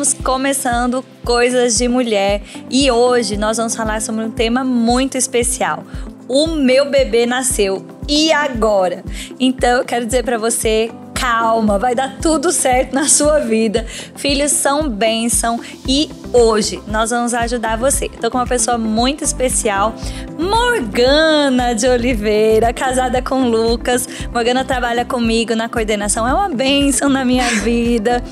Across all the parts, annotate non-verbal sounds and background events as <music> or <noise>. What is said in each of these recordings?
estamos começando Coisas de Mulher e hoje nós vamos falar sobre um tema muito especial. O meu bebê nasceu e agora? Então eu quero dizer para você calma, vai dar tudo certo na sua vida. Filhos são bênção e hoje nós vamos ajudar você. Tô com uma pessoa muito especial, Morgana de Oliveira, casada com Lucas. Morgana trabalha comigo na coordenação, é uma bênção na minha vida.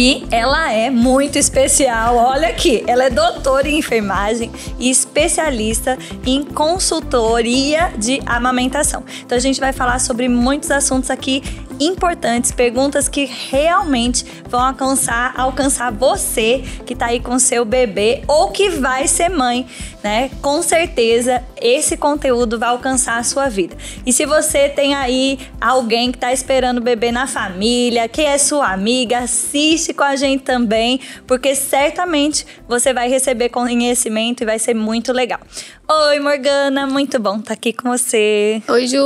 E ela é muito especial. Olha aqui, ela é doutora em enfermagem e especialista em consultoria de amamentação. Então a gente vai falar sobre muitos assuntos aqui importantes, perguntas que realmente vão alcançar, alcançar você que está aí com seu bebê ou que vai ser mãe, né? Com certeza esse conteúdo vai alcançar a sua vida. E se você tem aí alguém que está esperando o bebê na família, que é sua amiga, assiste com a gente também, porque certamente você vai receber conhecimento e vai ser muito legal. Oi, Morgana, muito bom estar tá aqui com você. Oi, Ju.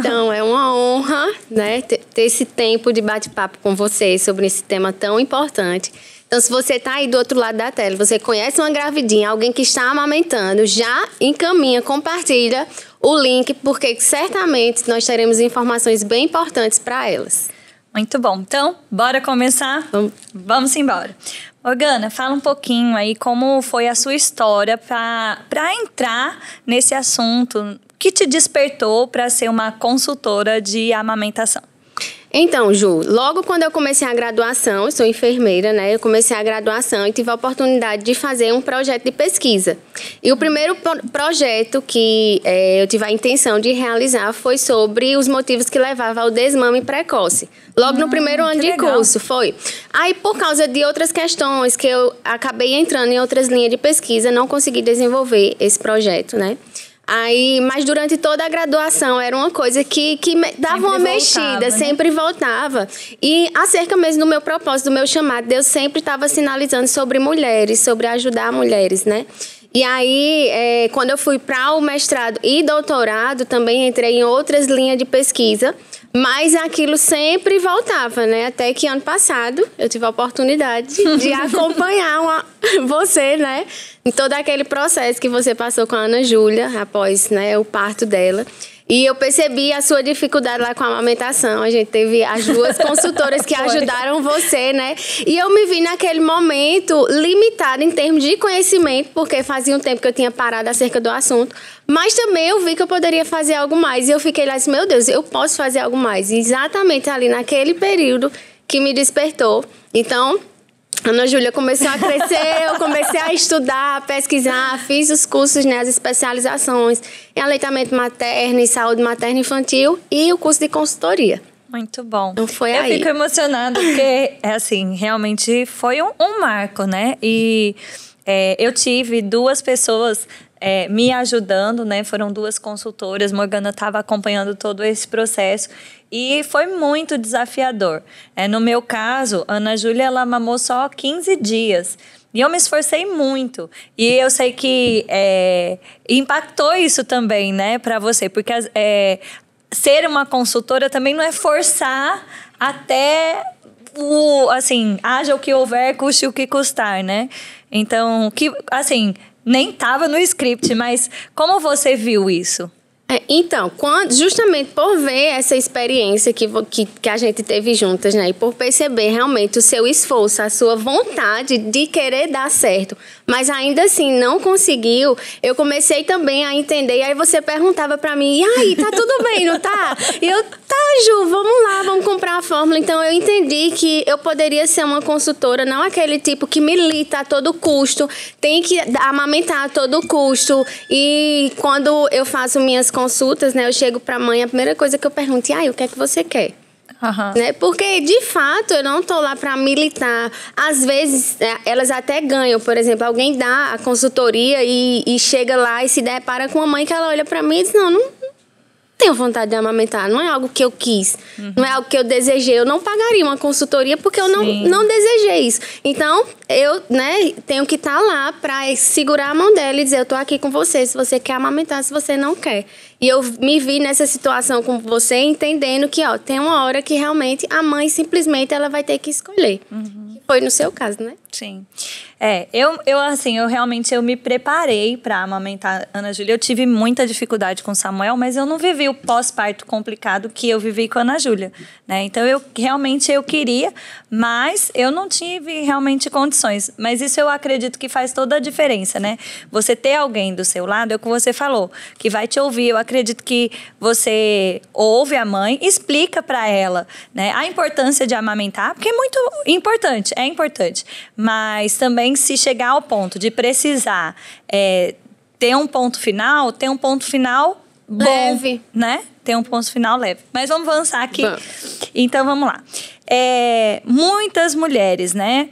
Então, é uma honra, né, ter esse tempo de bate-papo com você sobre esse tema tão importante. Então, se você está aí do outro lado da tela, você conhece uma gravidinha, alguém que está amamentando, já encaminha, compartilha o link, porque certamente nós teremos informações bem importantes para elas. Muito bom. Então, bora começar? Vamos, Vamos embora. Morgana, fala um pouquinho aí como foi a sua história para entrar nesse assunto que te despertou para ser uma consultora de amamentação. Então, Ju, logo quando eu comecei a graduação, eu sou enfermeira, né? Eu comecei a graduação e tive a oportunidade de fazer um projeto de pesquisa. E o primeiro projeto que é, eu tive a intenção de realizar foi sobre os motivos que levavam ao desmame precoce. Logo no hum, primeiro ano de legal. curso, foi. Aí, por causa de outras questões que eu acabei entrando em outras linhas de pesquisa, não consegui desenvolver esse projeto, né? Aí, mas durante toda a graduação era uma coisa que, que me, dava sempre uma voltava, mexida, né? sempre voltava. E acerca mesmo do meu propósito, do meu chamado, Deus sempre estava sinalizando sobre mulheres, sobre ajudar mulheres, né? E aí, é, quando eu fui para o mestrado e doutorado, também entrei em outras linhas de pesquisa. Mas aquilo sempre voltava, né? Até que ano passado eu tive a oportunidade de <laughs> acompanhar uma, você, né? Em todo aquele processo que você passou com a Ana Júlia, após né, o parto dela. E eu percebi a sua dificuldade lá com a amamentação. A gente teve as duas consultoras que <laughs> ajudaram você, né? E eu me vi naquele momento limitada em termos de conhecimento, porque fazia um tempo que eu tinha parado acerca do assunto. Mas também eu vi que eu poderia fazer algo mais. E eu fiquei lá assim, meu Deus, eu posso fazer algo mais. E exatamente ali naquele período que me despertou. Então, Ana Júlia começou a crescer, eu comecei a estudar, a pesquisar, fiz os cursos, né, as especializações em aleitamento materno e saúde materna infantil e o curso de consultoria. Muito bom. Então foi eu aí. Eu fico emocionada porque, é assim, realmente foi um, um marco, né? E é, eu tive duas pessoas é, me ajudando, né? Foram duas consultoras. Morgana estava acompanhando todo esse processo e foi muito desafiador. É, no meu caso, Ana Júlia ela mamou só 15 dias. E eu me esforcei muito. E eu sei que é, impactou isso também, né, para você, porque é, ser uma consultora também não é forçar até o assim, haja o que houver, custe o que custar, né? Então, que assim, nem estava no script, mas como você viu isso? É, então, quando, justamente por ver essa experiência que, que, que, a gente teve juntas, né? E por perceber realmente o seu esforço, a sua vontade de querer dar certo, mas ainda assim não conseguiu, eu comecei também a entender. E aí você perguntava para mim, e aí, tá tudo bem, não tá? E eu, tá, Ju, vamos lá, vamos comprar a fórmula. Então eu entendi que eu poderia ser uma consultora, não aquele tipo que milita a todo custo, tem que amamentar a todo custo. E quando eu faço minhas consultas, né, eu chego para a mãe, a primeira coisa que eu pergunto é, o que é que você quer? Uhum. Né? Porque, de fato, eu não tô lá para militar. Às vezes, é, elas até ganham. Por exemplo, alguém dá a consultoria e, e chega lá e se depara com uma mãe que ela olha para mim e diz: Não, não, tenho vontade de amamentar, não é algo que eu quis, uhum. não é algo que eu desejei. Eu não pagaria uma consultoria porque eu não, não desejei isso. Então, eu né, tenho que estar tá lá para segurar a mão dela e dizer: Eu tô aqui com você, se você quer amamentar, se você não quer. E eu me vi nessa situação com você, entendendo que ó, tem uma hora que realmente a mãe simplesmente ela vai ter que escolher. Uhum foi no seu caso, né? Sim. É, eu, eu assim, eu realmente eu me preparei para amamentar Ana Júlia. Eu tive muita dificuldade com Samuel, mas eu não vivi o pós-parto complicado que eu vivi com Ana Júlia, né? Então eu realmente eu queria, mas eu não tive realmente condições. Mas isso eu acredito que faz toda a diferença, né? Você ter alguém do seu lado, é o que você falou, que vai te ouvir. Eu acredito que você ouve a mãe, explica para ela, né, a importância de amamentar, porque é muito importante, é importante. Mas também se chegar ao ponto de precisar é, ter um ponto final, ter um ponto final bom, leve. né? Ter um ponto final leve. Mas vamos avançar aqui. Bom. Então vamos lá. É, muitas mulheres, né?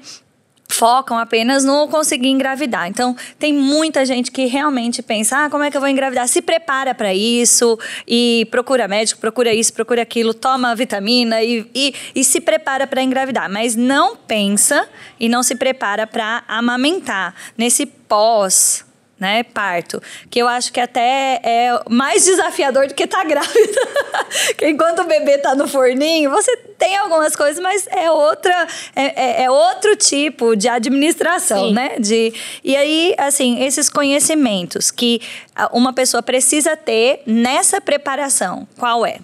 Focam apenas no conseguir engravidar. Então, tem muita gente que realmente pensa: ah, como é que eu vou engravidar? Se prepara para isso e procura médico, procura isso, procura aquilo, toma vitamina e, e, e se prepara para engravidar. Mas não pensa e não se prepara para amamentar nesse pós né, parto, que eu acho que até é mais desafiador do que estar tá grávida. <laughs> que enquanto o bebê está no forninho, você tem algumas coisas, mas é outra é, é, é outro tipo de administração, Sim. né? De e aí, assim, esses conhecimentos que uma pessoa precisa ter nessa preparação, qual é?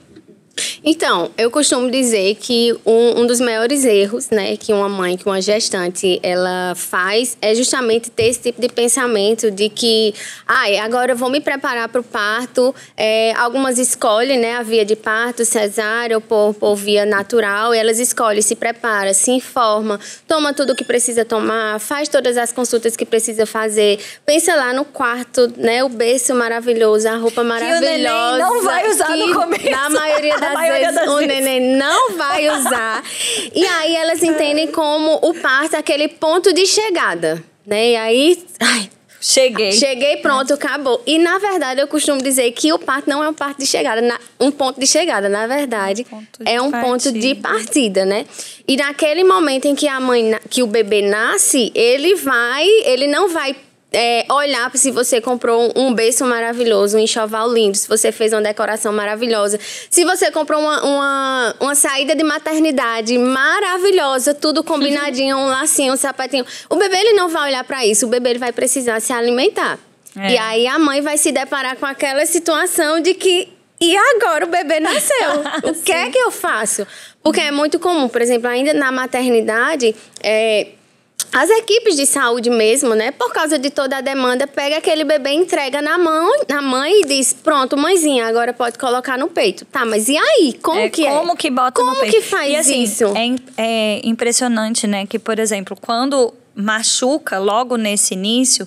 Então, eu costumo dizer que um, um, dos maiores erros, né, que uma mãe, que uma gestante, ela faz é justamente ter esse tipo de pensamento de que, ai, ah, agora eu vou me preparar para o parto. É, algumas escolhem, né, a via de parto, cesárea ou por, por via natural. E elas escolhem, se prepara, se informa, toma tudo o que precisa tomar, faz todas as consultas que precisa fazer. Pensa lá no quarto, né, o berço maravilhoso, a roupa maravilhosa. Que o não vai usar no começo. Na maioria <laughs> das vezes o neném não vai usar. e aí elas entendem como o parto é aquele ponto de chegada. Né? E aí. Ai, Cheguei. Cheguei, pronto, acabou. E na verdade eu costumo dizer que o parto não é um parto de chegada, um ponto de chegada. Na verdade, um é um partida. ponto de partida, né? E naquele momento em que a mãe, que o bebê nasce, ele vai, ele não vai é, olhar se você comprou um berço maravilhoso, um enxoval lindo, se você fez uma decoração maravilhosa, se você comprou uma, uma, uma saída de maternidade maravilhosa, tudo combinadinho, um lacinho, um sapatinho. O bebê ele não vai olhar para isso, o bebê ele vai precisar se alimentar. É. E aí a mãe vai se deparar com aquela situação de que e agora o bebê nasceu. o <laughs> que é que eu faço? Porque é muito comum, por exemplo, ainda na maternidade, é, as equipes de saúde mesmo, né, por causa de toda a demanda, pega aquele bebê, entrega na mão, na mãe e diz: "Pronto, mãezinha, agora pode colocar no peito". Tá, mas e aí? Como é, que é? Como que bota como no peito? Como que faz e, assim, isso? É, é impressionante, né, que por exemplo, quando machuca logo nesse início,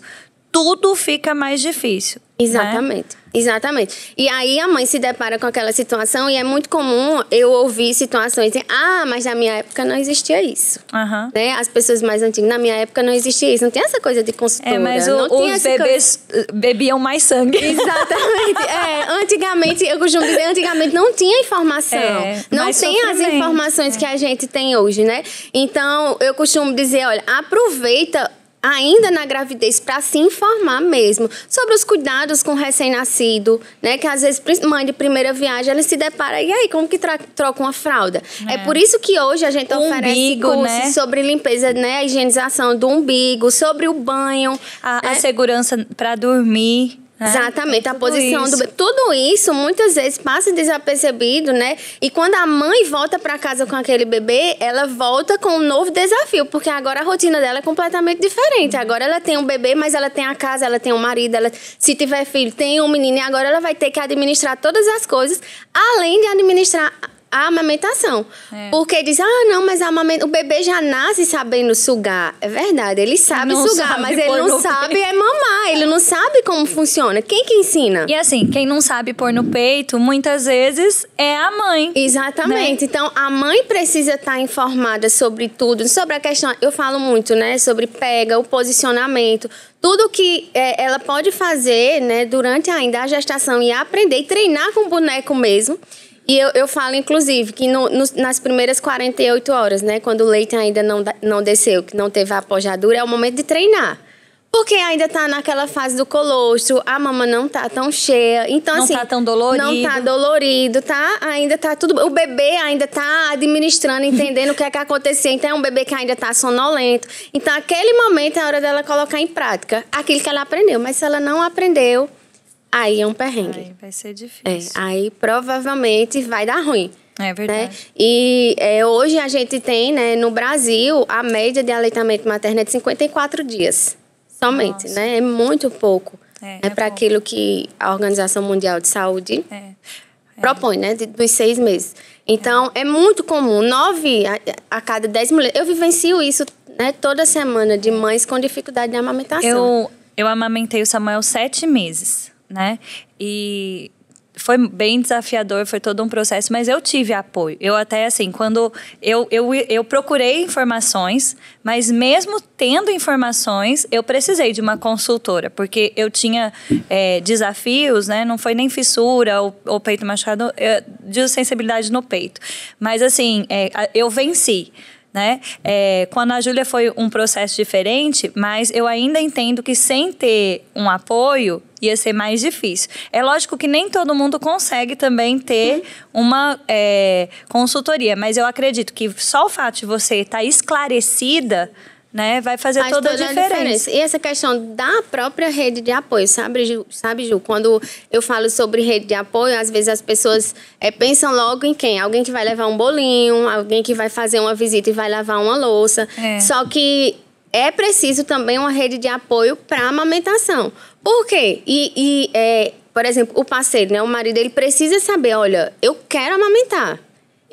tudo fica mais difícil. Né? Exatamente. Né? Exatamente. E aí a mãe se depara com aquela situação e é muito comum eu ouvir situações de, ah, mas na minha época não existia isso. Uhum. Né? As pessoas mais antigas, na minha época não existia isso. Não tem essa coisa de consultora. É, mas o, os bebês coisa... bebiam mais sangue. Exatamente. <laughs> é, antigamente, eu costumo dizer, antigamente não tinha informação. É, não tem as informações é. que a gente tem hoje, né? Então, eu costumo dizer, olha, aproveita ainda na gravidez para se informar mesmo sobre os cuidados com o recém-nascido, né? Que às vezes mãe de primeira viagem ela se depara e aí como que troca uma fralda? É. é. por isso que hoje a gente o oferece umbigo, cursos né? sobre limpeza, né, a higienização do umbigo, sobre o banho, a, né? a segurança para dormir. É, Exatamente, a posição isso. do Tudo isso muitas vezes passa desapercebido, né? E quando a mãe volta para casa com aquele bebê, ela volta com um novo desafio, porque agora a rotina dela é completamente diferente. Agora ela tem um bebê, mas ela tem a casa, ela tem um marido, ela, se tiver filho, tem um menino, e agora ela vai ter que administrar todas as coisas, além de administrar a amamentação. É. Porque diz, ah, não, mas amamenta... o bebê já nasce sabendo sugar. É verdade, ele sabe não sugar, sabe mas ele não sabe peito. é mamar, ele não sabe como funciona. Quem que ensina? E assim, quem não sabe pôr no peito, muitas vezes é a mãe. Exatamente. Né? Então, a mãe precisa estar informada sobre tudo, sobre a questão, eu falo muito, né, sobre pega, o posicionamento, tudo que é, ela pode fazer, né, durante ainda a gestação e aprender e treinar com o boneco mesmo. E eu, eu falo, inclusive, que no, no, nas primeiras 48 horas, né, quando o leite ainda não, não desceu, que não teve a apojadura, é o momento de treinar. Porque ainda tá naquela fase do colostro, a mama não tá tão cheia. Então, não assim. tá tão dolorido. Não tá dolorido, tá? Ainda tá tudo. O bebê ainda tá administrando, entendendo o que é que aconteceu. Então, é um bebê que ainda tá sonolento. Então, aquele momento é a hora dela colocar em prática aquilo que ela aprendeu. Mas se ela não aprendeu, aí é um perrengue. Aí vai ser É, difícil. aí provavelmente vai dar ruim. É, Né? verdade. E é, hoje a gente tem, né, no Brasil, a média de aleitamento materno é de 54 dias. Somente, Nossa. né? É muito pouco. É, É, é para aquilo que a Organização Mundial de Saúde É. propõe, né? de- dos seis meses. Então, é muito comum. Nove a, a cada dez mulheres. Eu vivencio isso né, toda semana de mães com dificuldade de amamentação. Eu, eu amamentei o Samuel sete meses, né? E foi bem desafiador, foi todo um processo, mas eu tive apoio. Eu até, assim, quando eu, eu, eu procurei informações, mas mesmo tendo informações, eu precisei de uma consultora, porque eu tinha é, desafios, né? Não foi nem fissura ou, ou peito machucado, é, de sensibilidade no peito. Mas, assim, é, eu venci né? É, a Júlia foi um processo diferente, mas eu ainda entendo que sem ter um apoio ia ser mais difícil. É lógico que nem todo mundo consegue também ter uma é, consultoria, mas eu acredito que só o fato de você estar esclarecida, né, vai fazer Faz toda, a diferença. E essa questão da própria rede de apoio, sabe, Ju? Sabe, Ju? Quando eu falo sobre rede de apoio, às vezes as pessoas é, pensam logo em quem? Alguém que vai levar um bolinho, alguém que vai fazer uma visita e vai lavar uma louça. É. Só que é preciso também uma rede de apoio para amamentação. Por quê? E, e, é, por exemplo, o parceiro, né, o marido, ele precisa saber, olha, eu quero amamentar.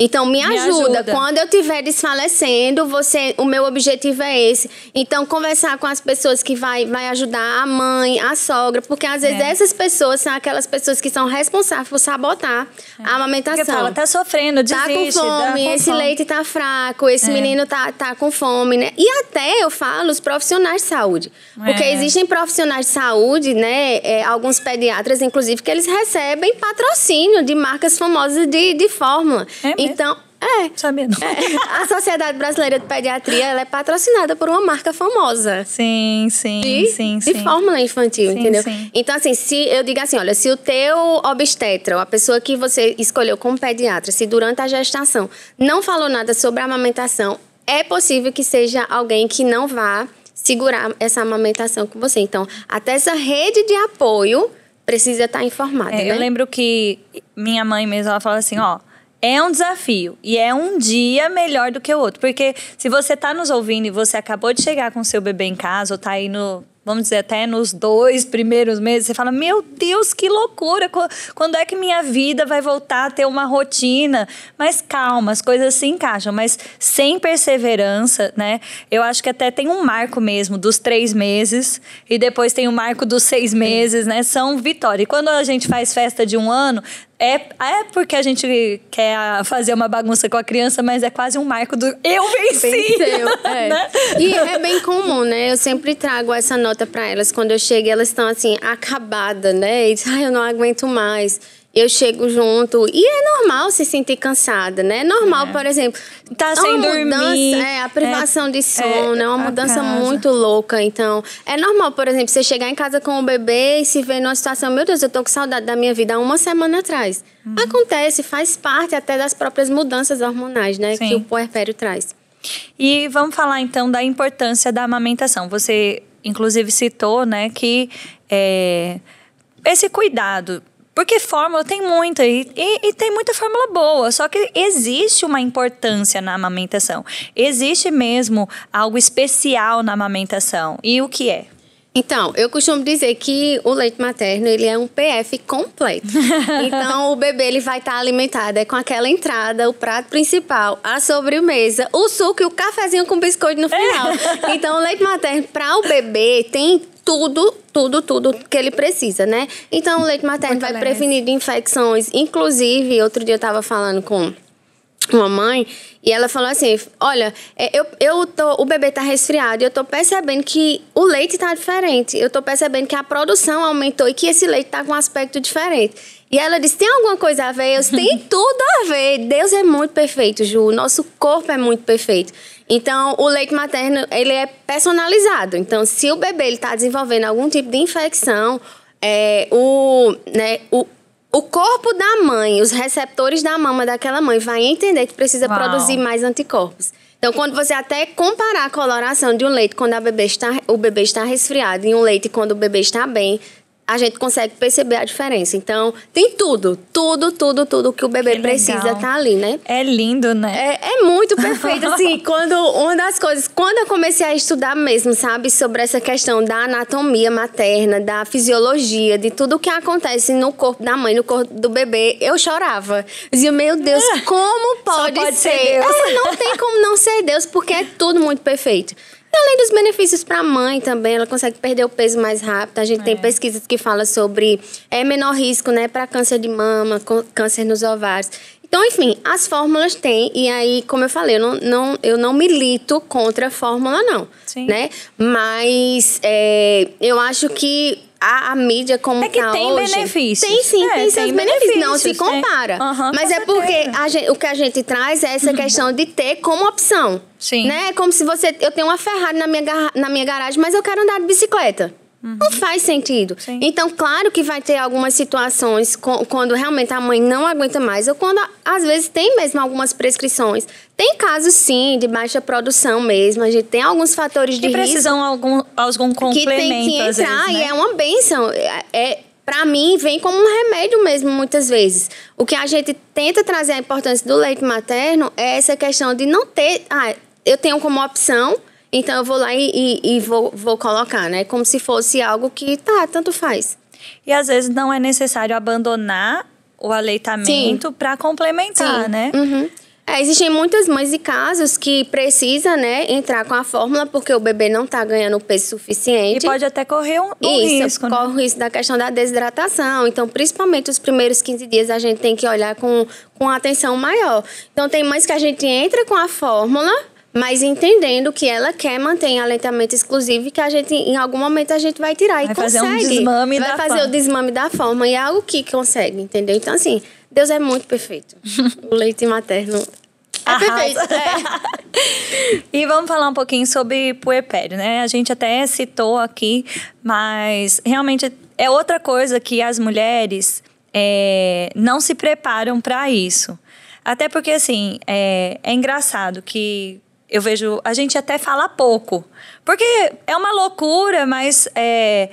Então, me, Me ajuda. ajuda. Quando eu estiver desfalecendo, você, o meu objetivo é esse. Então, conversar com as pessoas que vai, vai ajudar a mãe, a sogra, porque às vezes É. essas pessoas são aquelas pessoas que são responsáveis por sabotar a amamentação. Porque fala, tá sofrendo, Tá desiste. com dá fome, com esse fome. leite tá fraco, esse É. menino tá, tá com fome, né? E até eu falo os profissionais de saúde. Porque É. existem profissionais de saúde, né? é, alguns pediatras, inclusive, que eles recebem patrocínio de marcas famosas de, de fórmula. É? Então, é. Sabia não. É, A Sociedade Brasileira de Pediatria ela é patrocinada por uma marca famosa. Sim, sim, De, sim, de sim. fórmula infantil, Sim, entendeu? sim. Então, assim, se eu digo assim, olha, se o teu obstetra, ou a pessoa que você escolheu como pediatra, se durante a gestação não falou nada sobre a amamentação, é possível que seja alguém que não vá segurar essa amamentação com você. Então, até essa rede de apoio precisa estar informada, É, né? Eu lembro que minha mãe mesmo, ela fala assim, ó, é um desafio e é um dia melhor do que o outro. Porque se você tá nos ouvindo e você acabou de chegar com seu bebê em casa ou tá aí no, vamos dizer, até nos dois primeiros meses, você fala, meu Deus, que loucura! Qu- Quando é que minha vida vai voltar a ter uma rotina? Mas calma, as coisas se encaixam, mas sem perseverança, né? Eu acho que até tem um marco mesmo dos três meses e depois tem o marco dos seis meses, né? São vitória. E quando a gente faz festa de um ano, é, é porque a gente quer fazer uma bagunça com a criança, mas é quase um marco do eu venci. Venceu, <laughs> é. né? E é bem comum, né? Eu sempre trago essa nota para elas quando eu chego, elas estão assim acabadas, né? E dizem, ai, eu não aguento mais. Eu chego junto e é normal se sentir cansada, né? É normal, por exemplo, Tá é sem uma dormir, mudança, é a privação é, de sono, é, uma mudança casa. muito louca. Então, é normal, por exemplo, você chegar em casa com o bebê e se ver numa situação, meu Deus, eu tô com saudade da minha vida há uma semana atrás. Uhum. Acontece, faz parte até das próprias mudanças hormonais, né? Sim. Que o puerpério traz. E vamos falar então da importância da amamentação. Você, inclusive, citou, né, que é, esse cuidado. Porque fórmula tem muita, e, e, e tem muita fórmula boa, só que existe uma importância na amamentação. Existe mesmo algo especial na amamentação. E o que é? Então, eu costumo dizer que o leite materno, ele é um PF completo. <laughs> então, o bebê, ele vai estar alimentado é com aquela entrada, o prato principal, a sobremesa, o suco e o cafezinho com biscoito no final. então, o leite materno, para o bebê, tem tudo, tudo, tudo que ele precisa, né? Então, o leite materno vai Fortalece. prevenir de infecções. Inclusive, outro dia eu estava falando com uma mãe e ela falou assim: Olha, é, eu, eu tô, o bebê tá resfriado e eu tô percebendo que o leite tá diferente. Eu tô percebendo que a produção aumentou e que esse leite tá com um aspecto diferente. E ela disse: tem alguma coisa a ver? Eu disse, tem <laughs> tudo a ver. Deus é muito perfeito, Ju. O nosso corpo é muito perfeito. Então, o leite materno, ele é personalizado. Então, se o bebê está desenvolvendo algum tipo de infecção, é, o, né, o, o corpo da mãe, os receptores da mama daquela mãe vai entender que precisa Uau. produzir mais anticorpos. Então, quando você até comparar a coloração de um leite quando a bebê está, o bebê está resfriado e um leite quando o bebê está bem, a gente consegue perceber a diferença. Então, tem tudo, tudo, tudo, tudo que o bebê que precisa tá ali, né? É lindo, né? É, é muito perfeito, <laughs> assim, quando uma das coisas, quando eu comecei a estudar mesmo, sabe, sobre essa questão da anatomia materna, da fisiologia, de tudo que acontece no corpo da mãe, no corpo do bebê, eu chorava. Eu dizia, meu Deus, <laughs> como pode, pode ser? ser Deus. É, não tem como não ser Deus, porque é tudo muito perfeito. Além dos benefícios para a mãe também, ela consegue perder o peso mais rápido. A gente é. tem pesquisas que falam sobre é menor risco, né, para câncer de mama, câncer nos ovários. Então, enfim, as fórmulas têm, e aí, como eu falei, eu não, não, eu não milito contra a fórmula, não. Sim. Né? Mas é, eu acho que a, a mídia como é que tá tem hoje, benefícios. Tem sim, é, tem seus benefícios. benefícios. Não se compara. Uhum, Mas é porque gente, o que a gente traz é essa questão de ter como opção. Sim. Né? É como se você. Eu tenho uma Ferrari na minha, na minha garagem, mas eu quero andar de bicicleta. Uhum. Não faz sentido. Sim. Então, claro que vai ter algumas situações quando realmente a mãe não aguenta mais, ou quando às vezes tem mesmo algumas prescrições. Tem casos, sim, de baixa produção mesmo. A gente tem alguns fatores de que risco. precisam algum, algum complemento. Que tem que entrar vezes, né? e é uma benção. É, é para mim, vem como um remédio mesmo, muitas vezes. O que a gente tenta trazer a importância do leite materno é essa questão de não ter. Ah, eu tenho como opção então eu vou lá e, e, e, vou, vou colocar, né? Como se fosse algo que tá, tanto faz. E às vezes não é necessário abandonar o aleitamento para complementar, Sim. né? Uhum. É, existem muitas mães e casos que precisa, né, entrar com a fórmula porque o bebê não está ganhando peso suficiente. E pode até correr um, um Isso, risco, né? corre o risco da questão da desidratação. Então, principalmente os primeiros 15 dias, a gente tem que olhar com, com atenção maior. Então, tem mães que a gente entra com a fórmula mas entendendo que ela quer manter aleitamento exclusivo e que a gente, em algum momento, a gente vai tirar vai e consegue. Fazer um desmame vai da fazer forma. o desmame da forma e é algo que consegue, entendeu? Então, assim, Deus é muito perfeito. <laughs> o leite materno é Arrasa. perfeito. É. <laughs> e vamos falar um pouquinho sobre puerpério, né? A gente até citou aqui, mas realmente é outra coisa que as mulheres é, não se preparam para isso. Até porque, assim, é, é engraçado que eu vejo. A gente até fala pouco. Porque é uma loucura, mas é,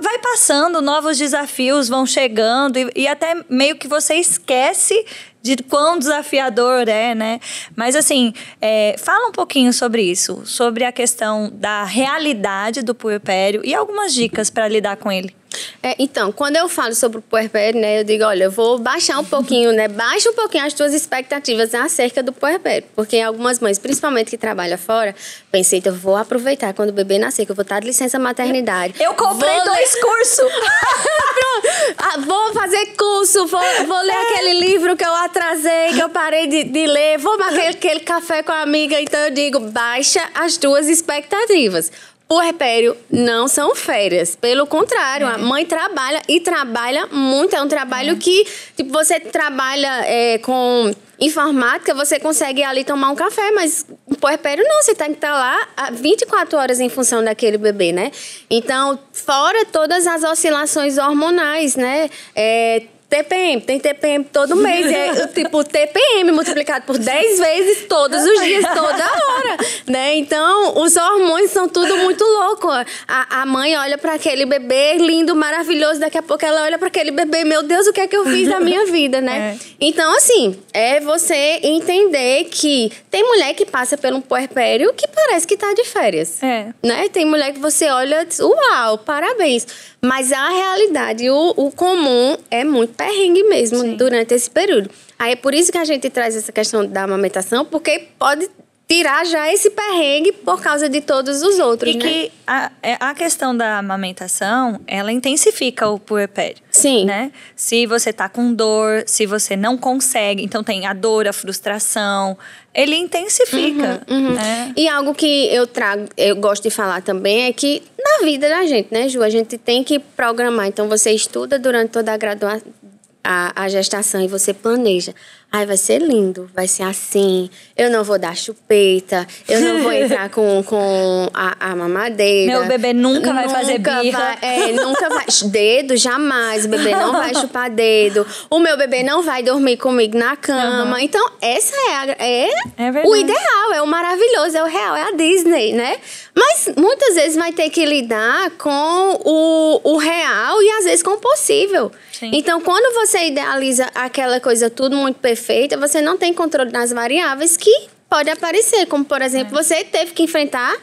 vai passando, novos desafios vão chegando e, e, até meio que você esquece de quão desafiador é, né? Mas assim, é, fala um pouquinho sobre isso, sobre a questão da realidade do puerpério e algumas dicas para lidar com ele. É, então, quando eu falo sobre o puerpério, né, eu digo, olha, eu vou baixar um pouquinho, né, baixa um pouquinho as tuas expectativas acerca do puerpério, porque algumas mães, principalmente que trabalham fora, pensei, então eu vou aproveitar quando o bebê nascer, que eu vou estar de licença maternidade. Eu comprei vou dois ler... cursos. <laughs> ah, vou fazer curso, vou, vou ler é. aquele livro que eu atrasei, que eu parei de, de ler, vou marcar aquele café com a amiga, então eu digo, baixa as tuas expectativas puerpério não são férias. Pelo contrário, é. a mãe trabalha e trabalha muito. É um trabalho é. que, tipo, você trabalha é, com informática, você consegue ali tomar um café, mas o puerpério não, você tem que estar lá 24 horas em função daquele bebê, né? Então, fora todas as oscilações hormonais, né? TPM, tem TPM todo mês. É tipo TPM multiplicado por 10 vezes todos os dias, toda hora. Né? Então, os hormônios são tudo muito louco. A, a mãe olha para aquele bebê lindo, maravilhoso, daqui a pouco ela olha para aquele bebê, meu Deus, o que é que eu fiz na minha vida, né? É. Então, assim, é você entender que tem mulher que passa pelo puerpério que parece que tá de férias. É. Né? Tem mulher que você olha, uau, parabéns. Mas a realidade, o, o comum é muito perrengue mesmo Sim. durante esse período. Aí é por isso que a gente traz essa questão da amamentação, porque pode tirar já esse perrengue por causa de todos os outros, e né? que a, é, a questão da amamentação, ela intensifica o puerpério. Sim. Né? Se você tá com dor, se você não consegue, então tem a dor, a frustração, ele intensifica. Uhum, uhum. Né? E algo que eu trago, eu gosto de falar também é que na vida da gente, né, Ju, a gente tem que programar. Então você estuda durante toda a graduação a, a gestação e você planeja. Ai, vai ser lindo, vai ser assim. Eu não vou dar chupeta, eu não vou entrar <laughs> com, com a, a mamadeira. Meu bebê nunca vai fazer birra. Vai, é, nunca vai. Dedo, jamais. O bebê não vai <laughs> chupar dedo. O meu bebê não vai dormir comigo na cama. Uhum. Então, essa é, a, é, é o ideal, é o maravilhoso, é o real, é a Disney, né? Mas muitas vezes vai ter que lidar com o, o real e às vezes com o possível. Sim. Então, quando você idealiza aquela coisa tudo muito perfeita, você não tem controle das variáveis que pode aparecer, como por exemplo, é. você teve que enfrentar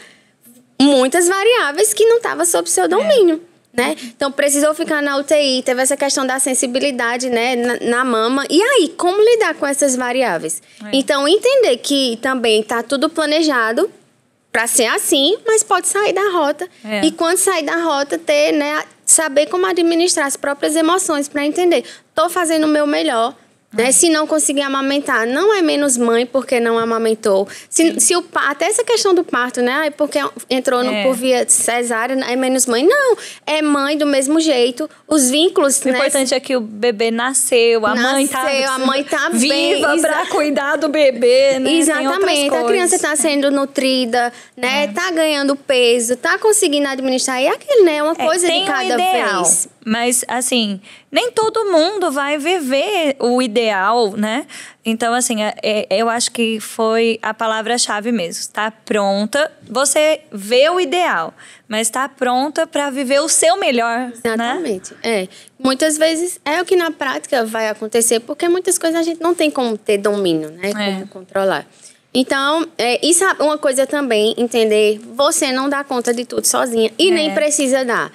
muitas variáveis que não estavam sob seu domínio. É. Né? Então precisou ficar na UTI, teve essa questão da sensibilidade, né, na, na mama. E aí, como lidar com essas variáveis? É. Então entender que também está tudo planejado para ser assim, mas pode sair da rota. É. E quando sair da rota, ter, né, saber como administrar as próprias emoções para entender. Estou fazendo o meu melhor. Né? Se não conseguir amamentar, não é menos mãe porque não amamentou. Se, se o, até essa questão do parto, né? Porque entrou no, é. por via cesárea, é menos mãe. Não, é mãe do mesmo jeito. Os vínculos. O né? importante é que o bebê nasceu, a nasceu, mãe tá. a mãe tá viva para cuidar do bebê, né? Exatamente. A criança está sendo nutrida, né? É. Tá ganhando peso, tá conseguindo administrar. E é aquele, né? Uma é, coisa de cada um vez. Mas, assim, nem todo mundo vai viver o ideal, né? Então, assim, é, é, eu acho que foi a palavra-chave mesmo. Está pronta, você vê o ideal, mas está pronta para viver o seu melhor. Né? Exatamente. Né? É. Muitas vezes é o que na prática vai acontecer, porque muitas coisas a gente não tem como ter domínio, né? É. Como controlar. Então, é, isso é uma coisa também, entender, você não dá conta de tudo sozinha e é. nem precisa dar.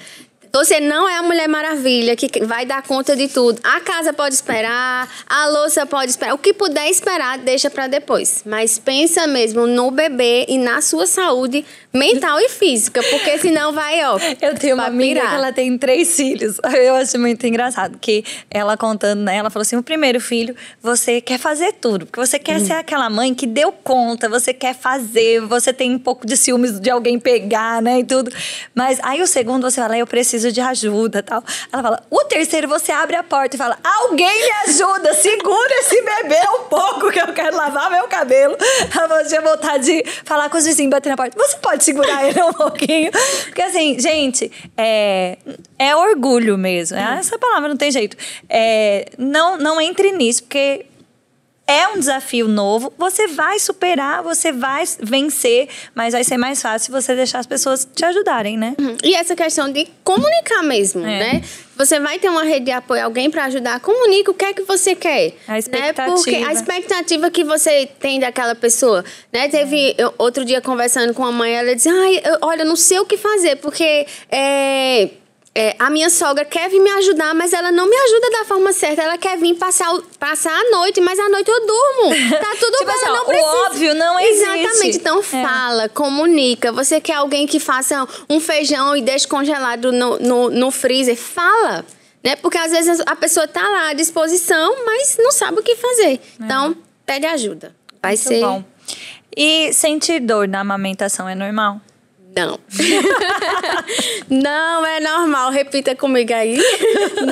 Você não é a Mulher Maravilha que vai dar conta de tudo. A casa pode esperar, a louça pode esperar. O que puder esperar, deixa para depois. Mas pensa mesmo no bebê e na sua saúde mental e física, porque senão vai, ó. Eu tenho uma amiga que ela tem três filhos. <laughs> Eu acho muito engraçado que ela contando, né? Ela falou assim: o primeiro filho, você quer fazer tudo, porque você quer uhum. ser aquela mãe que deu conta, você quer fazer, você tem um pouco de ciúmes de alguém pegar, né? E tudo. Mas aí o segundo, você fala, eu preciso de ajuda tal. Ela fala: o terceiro, você abre a porta e fala: alguém me ajuda, segura esse bebê um pouco que eu quero lavar meu cabelo. Ela tinha vontade de falar com os vizinhos, bater na porta. Você pode segurar ele um pouquinho. Porque assim, gente, é, é orgulho mesmo. Hum. Essa palavra não tem jeito. É, não, não entre nisso, porque é um desafio novo, você vai superar, você vai vencer, mas vai ser mais fácil você deixar as pessoas te ajudarem, né? Uhum. E essa questão de comunicar mesmo, é. né? Você vai ter uma rede de apoio, alguém para ajudar, comunica o que é que você quer. A expectativa. Né? Porque a expectativa que você tem daquela pessoa, né? Teve eu, outro dia conversando com a mãe, ela disse: "Ai, eu, olha, não sei o que fazer, porque é é, a minha sogra quer vir me ajudar, mas ela não me ajuda da forma certa. Ela quer vir passar, passar a noite, mas à noite eu durmo. <laughs> Tá tudo tipo bem, assim, não precisa. O óbvio não existe. Exatamente. Então é. fala, comunica. Você quer alguém que faça um feijão e deixe congelado no, no, no freezer? Fala. Né? Porque às vezes a pessoa tá lá à disposição, mas não sabe o que fazer. É. Então, pede ajuda. Vai Muito ser. Bom. E sentir dor na amamentação é normal? Não. <laughs> não é normal, repita comigo aí.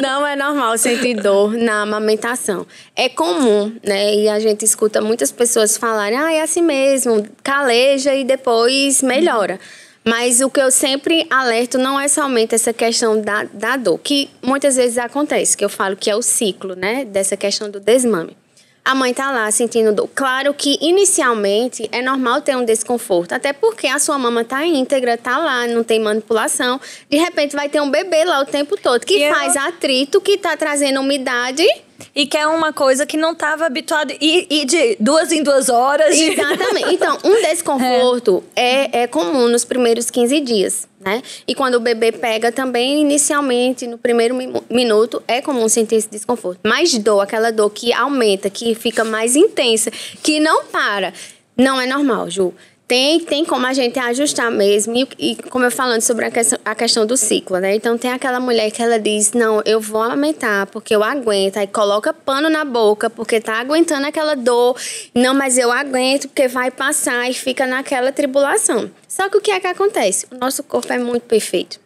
Não é normal sentir dor na amamentação. É comum, né? E a gente escuta muitas pessoas falarem, ah, é assim mesmo, caleja e depois melhora. Mas o que eu sempre alerto não é somente essa questão da, da dor, que muitas vezes acontece, que eu falo que é o ciclo, né? Dessa questão do desmame a mãe tá lá sentindo dor. Claro que inicialmente é normal ter um desconforto, até porque a sua mama tá íntegra, tá lá, não tem manipulação. De repente vai ter um bebê lá o tempo todo que e faz eu... atrito, que tá trazendo umidade e que é uma coisa que não estava habituado e, e de duas em duas horas. <laughs> Exatamente. Então, um desconforto é. é. É, comum nos primeiros 15 dias, né? E quando o bebê pega também, inicialmente, no primeiro minuto, é comum sentir esse desconforto. Mas dor, aquela dor que aumenta, que fica mais intensa, que não para, não é normal, Ju tem, tem como a gente ajustar mesmo. E, e como eu falando sobre a questão, a questão do ciclo, né? Então tem aquela mulher que ela diz: Não, eu vou aumentar porque eu aguento. Aí coloca pano na boca porque tá aguentando aquela dor. Não, mas eu aguento porque vai passar e fica naquela tribulação. Só que o que é que acontece? O nosso corpo é muito perfeito.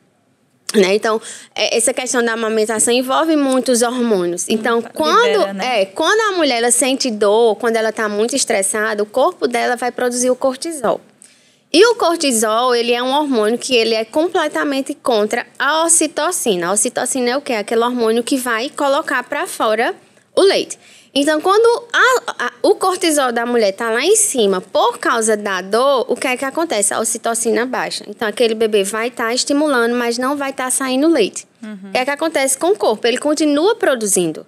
Né? Então, é, essa questão da amamentação envolve muitos hormônios. Então, quando, Libera, né? é, quando a mulher sente dor, quando ela está muito estressada, o corpo dela vai produzir o cortisol. E o cortisol, ele é um hormônio que ele é completamente contra a ocitocina. A ocitocina é o quê? Aquele hormônio que vai colocar para fora o leite. Então, quando a- a- o cortisol da mulher tá lá em cima por causa da dor, o que é que acontece? A ocitocina baixa. Então, aquele bebê vai estar estimulando, mas não vai estar saindo leite. O que é que acontece com o corpo? Ele continua produzindo.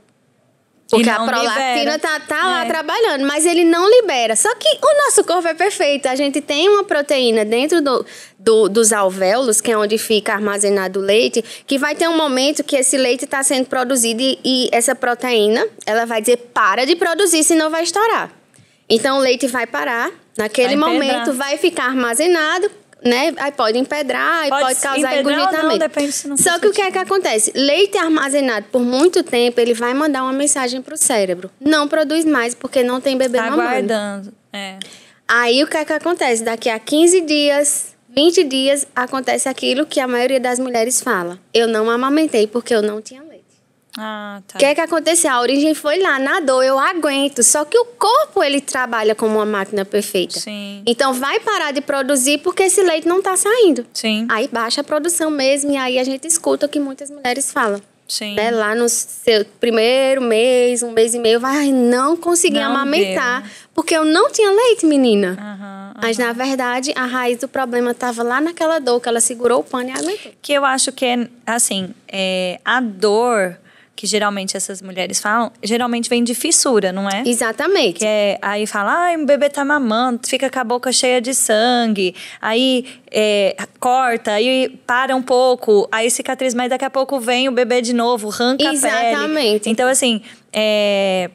Porque a prolactina libera. tá, tá lá É. trabalhando, mas ele não libera. Só que o nosso corpo é perfeito. A gente tem uma proteína dentro do, do- dos alvéolos, que é onde fica armazenado o leite, que vai ter um momento que esse leite está sendo produzido e, e essa proteína, ela vai dizer para de produzir, senão vai estourar. Então o leite vai parar, naquele Vai momento vai ficar armazenado, né? Aí pode empedrar, aí Pode pode, causar engurgitamento. depende se não Só que o que é que acontece? Leite armazenado por muito tempo, ele vai mandar uma mensagem pro cérebro. Não produz mais porque não tem bebê Tá mamando. aguardando. É. Aí o que é que acontece? Daqui a 15 dias, 20 dias, acontece aquilo que a maioria das mulheres fala. Eu não amamentei porque eu não tinha. Ah, tá. O que é que aconteceu? A origem foi lá, na dor, eu aguento. Só que o corpo, ele trabalha como uma máquina perfeita. Sim. Então vai parar de produzir porque esse leite não tá saindo. Sim. Aí baixa a produção mesmo e aí a gente escuta o que muitas mulheres falam. Sim. Né? Lá no seu primeiro mês, um mês e meio, vai, não consegui Não amamentar porque eu não tinha leite, menina. Aham, Mas na verdade, a raiz do problema estava lá naquela dor que ela segurou o pano e aguentou. Que eu acho que é, assim, é, a dor que geralmente essas mulheres falam, geralmente vem de fissura, não é? Exatamente. Que é, aí fala, ai, o bebê tá mamando, fica com a boca cheia de sangue, aí é, corta, aí para um pouco, aí cicatriz, mas daqui a pouco vem o bebê de novo, arranca a pele. Exatamente. Então, assim, é,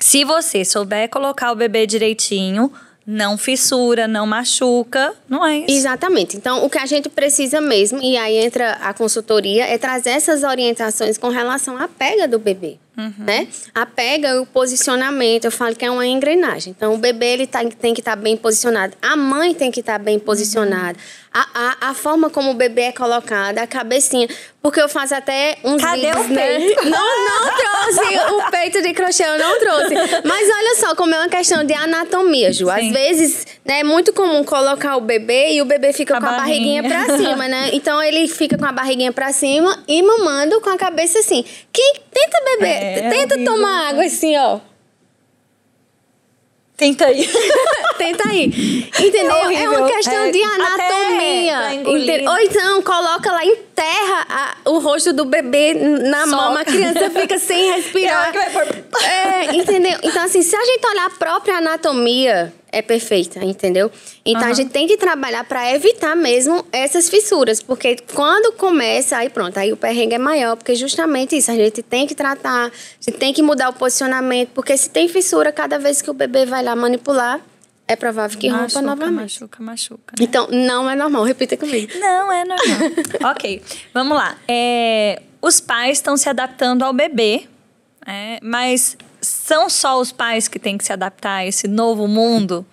se você souber colocar o bebê direitinho, não fissura, não machuca, não é isso? Exatamente. Então, o que a gente precisa mesmo, e aí entra a consultoria, é trazer essas orientações com relação à pega do bebê. Né? A pega o posicionamento, eu falo que é uma engrenagem. Então, o bebê ele tá, tem que estar bem posicionado. A mãe tem que estar bem posicionada. A, a, a forma como o bebê é colocado, a cabecinha. Porque eu faço até uns Cadê vídeos, o né? peito? Não, não trouxe o peito de crochê, eu não trouxe. Mas olha só como é uma questão de anatomia, Ju. Às Sim. vezes, né, é muito comum colocar o bebê e o bebê fica Com com a a barriguinha barriguinha. pra cima, né? Então ele fica com a barriguinha pra cima e mamando com a cabeça assim. Quem tenta beber, É, tenta horrível, tomar água assim, ó. Tenta aí. <laughs> Tenta aí. Entendeu? É É, uma questão É, de anatomia. Ente- Ou então coloca lá, enterra a- o rosto do bebê na Só. mama, a criança fica <laughs> sem respirar. É, entendeu? Então, assim, se a gente olhar a própria anatomia, é perfeita, entendeu? Então, Aham. a gente tem que trabalhar para evitar mesmo essas fissuras, porque quando começa, aí pronto, aí o perrengue é maior, porque justamente isso, a gente tem que tratar, a gente tem que mudar o posicionamento, porque se tem fissura, cada vez que o bebê vai lá manipular, é provável que rompa machuca, novamente. machuca, machuca. né? Então, não é normal, repita comigo. Não, é normal. <laughs> ok, vamos lá. É, os pais estão se adaptando ao bebê, é, mas são só os pais que têm que se adaptar a esse novo mundo?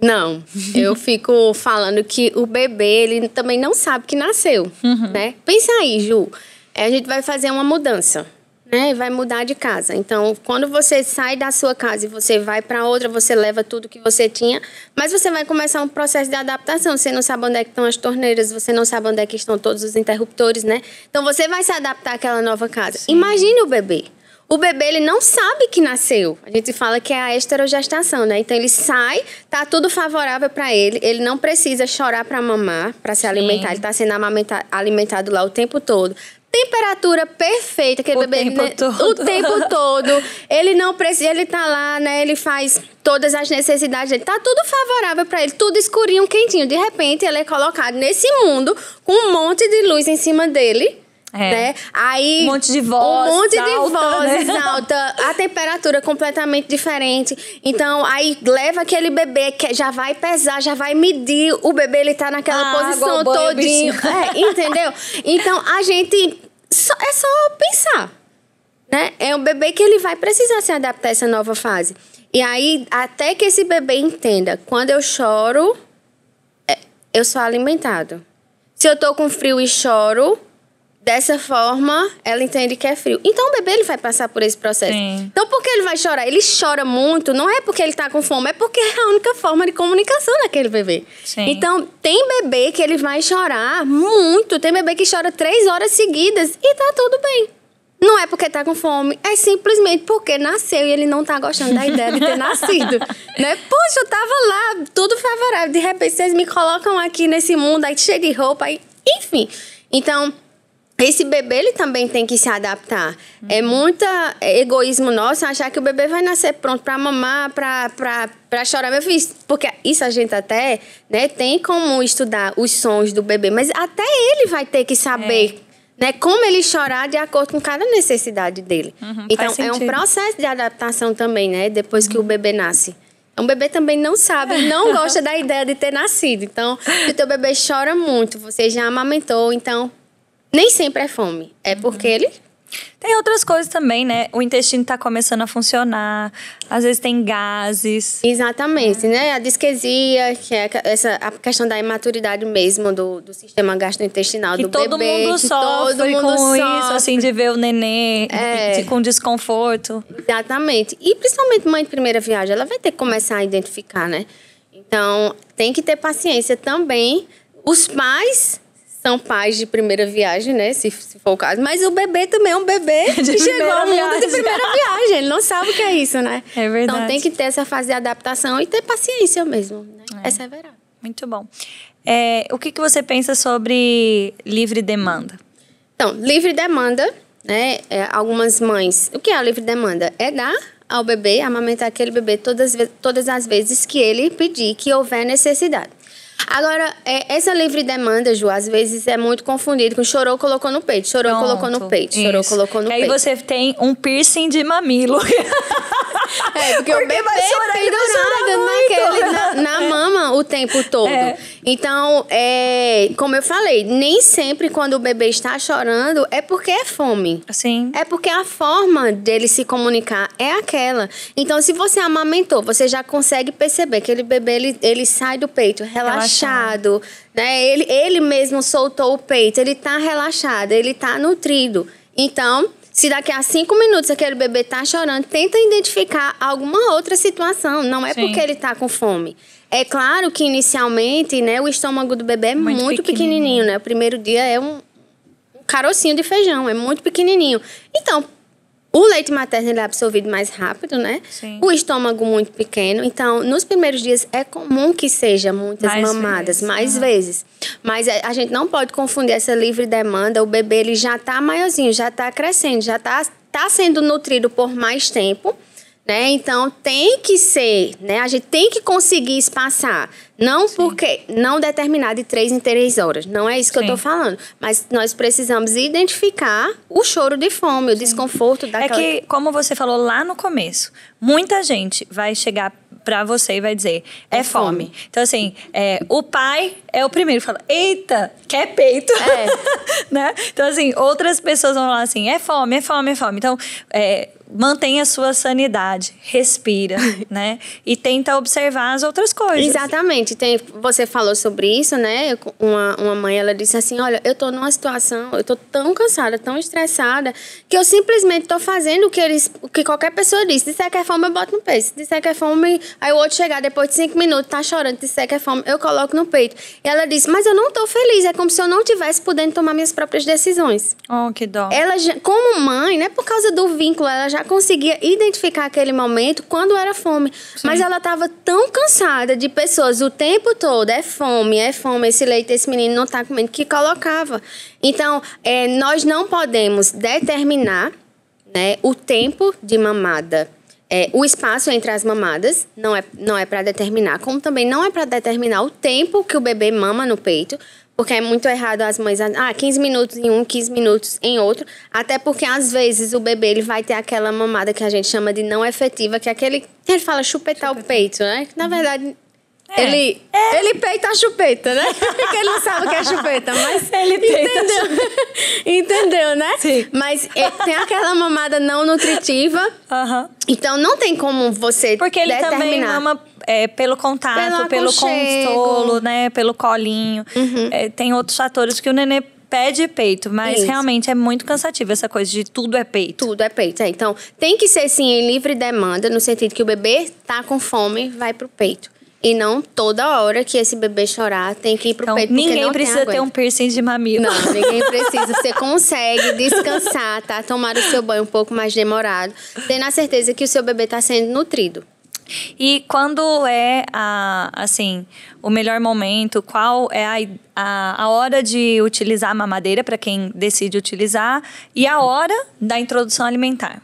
Não, eu <laughs> fico falando que o bebê, ele também não sabe que nasceu, né? Pensa aí, Ju, É, a gente vai fazer uma mudança, né? Vai mudar de casa. Então, quando você sai da sua casa e você vai para outra, você leva tudo que você tinha, mas você vai começar um processo de adaptação. Você não sabe onde é estão as torneiras, você não sabe onde é estão todos os interruptores, né? Então, você vai se adaptar àquela nova casa. Imagine o bebê. O bebê, ele não sabe que nasceu. A gente fala que é a esterogestação, né? Então, ele sai, tá tudo favorável para ele. Ele não precisa chorar para mamar, para se alimentar. Ele tá sendo alimentado lá o tempo todo. Temperatura perfeita, aquele O bebê tempo né, todo. o tempo <laughs> todo. Ele não precisa, ele tá lá, né? Ele faz todas as necessidades dele. Tá tudo favorável para ele, tudo escurinho, quentinho. De repente, ele é colocado nesse mundo com um monte de luz em cima dele. É. Né? Aí, Um monte de voz Um monte de alta, vozes né? <laughs> alta, a temperatura completamente diferente. Então, aí leva aquele bebê que já vai pesar, já vai medir. O bebê, ele tá naquela Ah, posição todinho. É, entendeu? <laughs> Então, a gente... só- é só pensar. Né? É um bebê que ele vai precisar se adaptar a essa nova fase. E aí, até que esse bebê entenda, quando eu choro, é, eu sou alimentado. Se eu tô com frio e choro, Dessa forma, ela entende que é frio. Então, o bebê ele vai passar por esse processo. Sim. Então, por que ele vai chorar? Ele chora muito, não é porque ele tá com fome, é porque é a única forma de comunicação daquele bebê. Sim. Então, tem bebê que ele vai chorar muito. Tem bebê que chora três horas seguidas e tá tudo bem. Não é porque tá com fome, é simplesmente porque nasceu e ele não tá gostando da ideia de ter <laughs> nascido. Né? Puxa, eu tava lá, tudo favorável. De repente, vocês me colocam aqui nesse mundo, aí cheio de roupa, aí... enfim. Então, esse bebê ele também tem que se adaptar. É muita egoísmo nosso achar que o bebê vai nascer pronto para mamar, para chorar. Meu filho, porque isso a gente até né, tem como estudar os sons do bebê, mas até ele vai ter que saber. Né, como ele chorar de acordo com cada necessidade dele. Uhum, então, é um processo de adaptação também, né? Depois que o bebê nasce. Um bebê também não sabe, não <laughs> gosta da ideia de ter nascido. Então, se o teu bebê chora muito, você já amamentou, então nem sempre é fome. É porque ele. Tem outras coisas também, né? O intestino tá começando a funcionar, às vezes tem gases. Exatamente, né? A disquesia, que é essa, a questão da imaturidade mesmo do, do sistema gastrointestinal Que do todo bebê. mundo que sofre todo mundo com isso, sofre. assim, de ver o nenê É. de- com desconforto. Exatamente. E principalmente mãe de primeira viagem, ela vai ter que começar a identificar, né? Então, tem que ter paciência também. Os pais são pais de primeira viagem, né? Se, se for o caso. Mas o bebê também é um bebê <laughs> que chegou ao mundo de viagem. primeira <laughs> viagem. Ele não sabe o que é isso, né? É verdade. Então, tem que ter essa fase de adaptação e ter paciência mesmo, né? Perseverar. Muito bom. É, o que, que você pensa sobre livre demanda? Então, livre demanda, né? É, algumas mães. O que é a livre demanda? É dar ao bebê, amamentar aquele bebê todas, todas as vezes que ele pedir, que houver necessidade. Agora, é, essa livre demanda, Ju, às vezes é muito confundido com chorou, colocou no peito, chorou, colocou no Pronto, peito, chorou, isso. colocou no Aí peito. você tem um piercing de mamilo. <laughs> É, porque, o bebê vai chorar, ele vai pendurado naquele, na, na mama o tempo todo. É. Então, é, como eu falei, nem sempre quando o bebê está chorando é porque é fome. Assim. É porque a forma dele se comunicar é aquela. Então, se você amamentou, você já consegue perceber que aquele bebê ele, ele sai do peito relaxado, né? Ele, ele mesmo soltou o peito, ele tá relaxado, ele tá nutrido. Então, se daqui a cinco minutos aquele bebê tá chorando, tenta identificar alguma outra situação. Não é Sim. porque ele tá com fome. É claro que inicialmente, né, o estômago do bebê é Muito muito, pequenininho. pequenininho, né? O primeiro dia é um, um carocinho de feijão, é muito pequenininho. Então, o leite materno ele é absorvido mais rápido, né? Sim. O estômago muito pequeno. Então, nos primeiros dias é comum que seja muitas Mais mamadas, vezes, mais vezes. Mas a gente não pode confundir essa livre demanda. O bebê ele já tá maiorzinho, já tá crescendo, já tá, tá sendo nutrido por mais tempo. Né? Então tem que ser, né? A gente tem que conseguir espaçar. Não porque não determinar de três em três horas. Não é isso que Sim. eu tô falando. Mas nós precisamos identificar o choro de fome, o desconforto É daquela. que, como você falou lá no começo, muita gente vai chegar pra você e vai dizer, é, É fome. fome. Então, assim, é, o pai é o primeiro que fala, eita, quer peito. É. <laughs> né? Então, assim, outras pessoas vão falar assim, é fome, é fome, é fome. Então, é, mantenha a sua sanidade, respira, <laughs> né? E tenta observar as outras coisas. Exatamente. Tem, você falou sobre isso, né? Uma, uma mãe, ela disse assim, olha, eu tô numa situação, eu tô tão cansada, tão estressada, que eu simplesmente tô fazendo o que eles, o que qualquer pessoa diz. Se disser que é fome, eu boto no peito. Se disser que é fome, aí o outro chegar depois de cinco minutos, tá chorando, disser que é fome, eu coloco no peito. E ela disse, mas eu não tô feliz, é como se eu não tivesse podendo tomar minhas próprias decisões. Oh, que dó. Ela, como mãe, né, por causa do vínculo, ela já conseguia identificar aquele momento quando era fome. Mas ela estava tão cansada de pessoas o tempo todo, é fome, é fome, esse leite, esse menino não está comendo, que colocava. Então, é, nós não podemos determinar né, o tempo de mamada. É, o espaço entre as mamadas não é, não é para determinar, como também não é para determinar o tempo que o bebê mama no peito, porque é muito errado as mães, ah, 15 minutos em um, 15 minutos em outro, até porque às vezes o bebê ele vai ter aquela mamada que a gente chama de não efetiva, que é aquele, ele fala chupetar o peito, né? Que, na verdade, É. ele, ele peita a chupeta, né? <laughs> Porque ele não sabe o que é chupeta, mas <laughs> Ele peita entendeu, <laughs> entendeu, né? Sim. Mas é, tem aquela mamada não nutritiva, Aham. então não tem como você Porque ele determinar. também mama é, pelo contato, Pelo pelo, consolo, né? Pelo colinho. Uhum. É, tem outros fatores que o nenê pé de peito, mas Isso. realmente é muito cansativo essa coisa de tudo é peito. Tudo é peito. É. Então, tem que ser sim em livre demanda, no sentido que o bebê tá com fome, vai pro peito. E não toda hora que esse bebê chorar tem que ir pro Então, peito. ninguém precisa ter um piercing de mamilo. Não, <laughs> ninguém precisa. Você consegue descansar, tá? Tomar o seu banho um pouco mais demorado. Tendo a certeza que o seu bebê tá sendo nutrido. E quando é a, assim, o melhor momento, qual é a, a, a hora de utilizar a mamadeira para quem decide utilizar e a hora da introdução alimentar?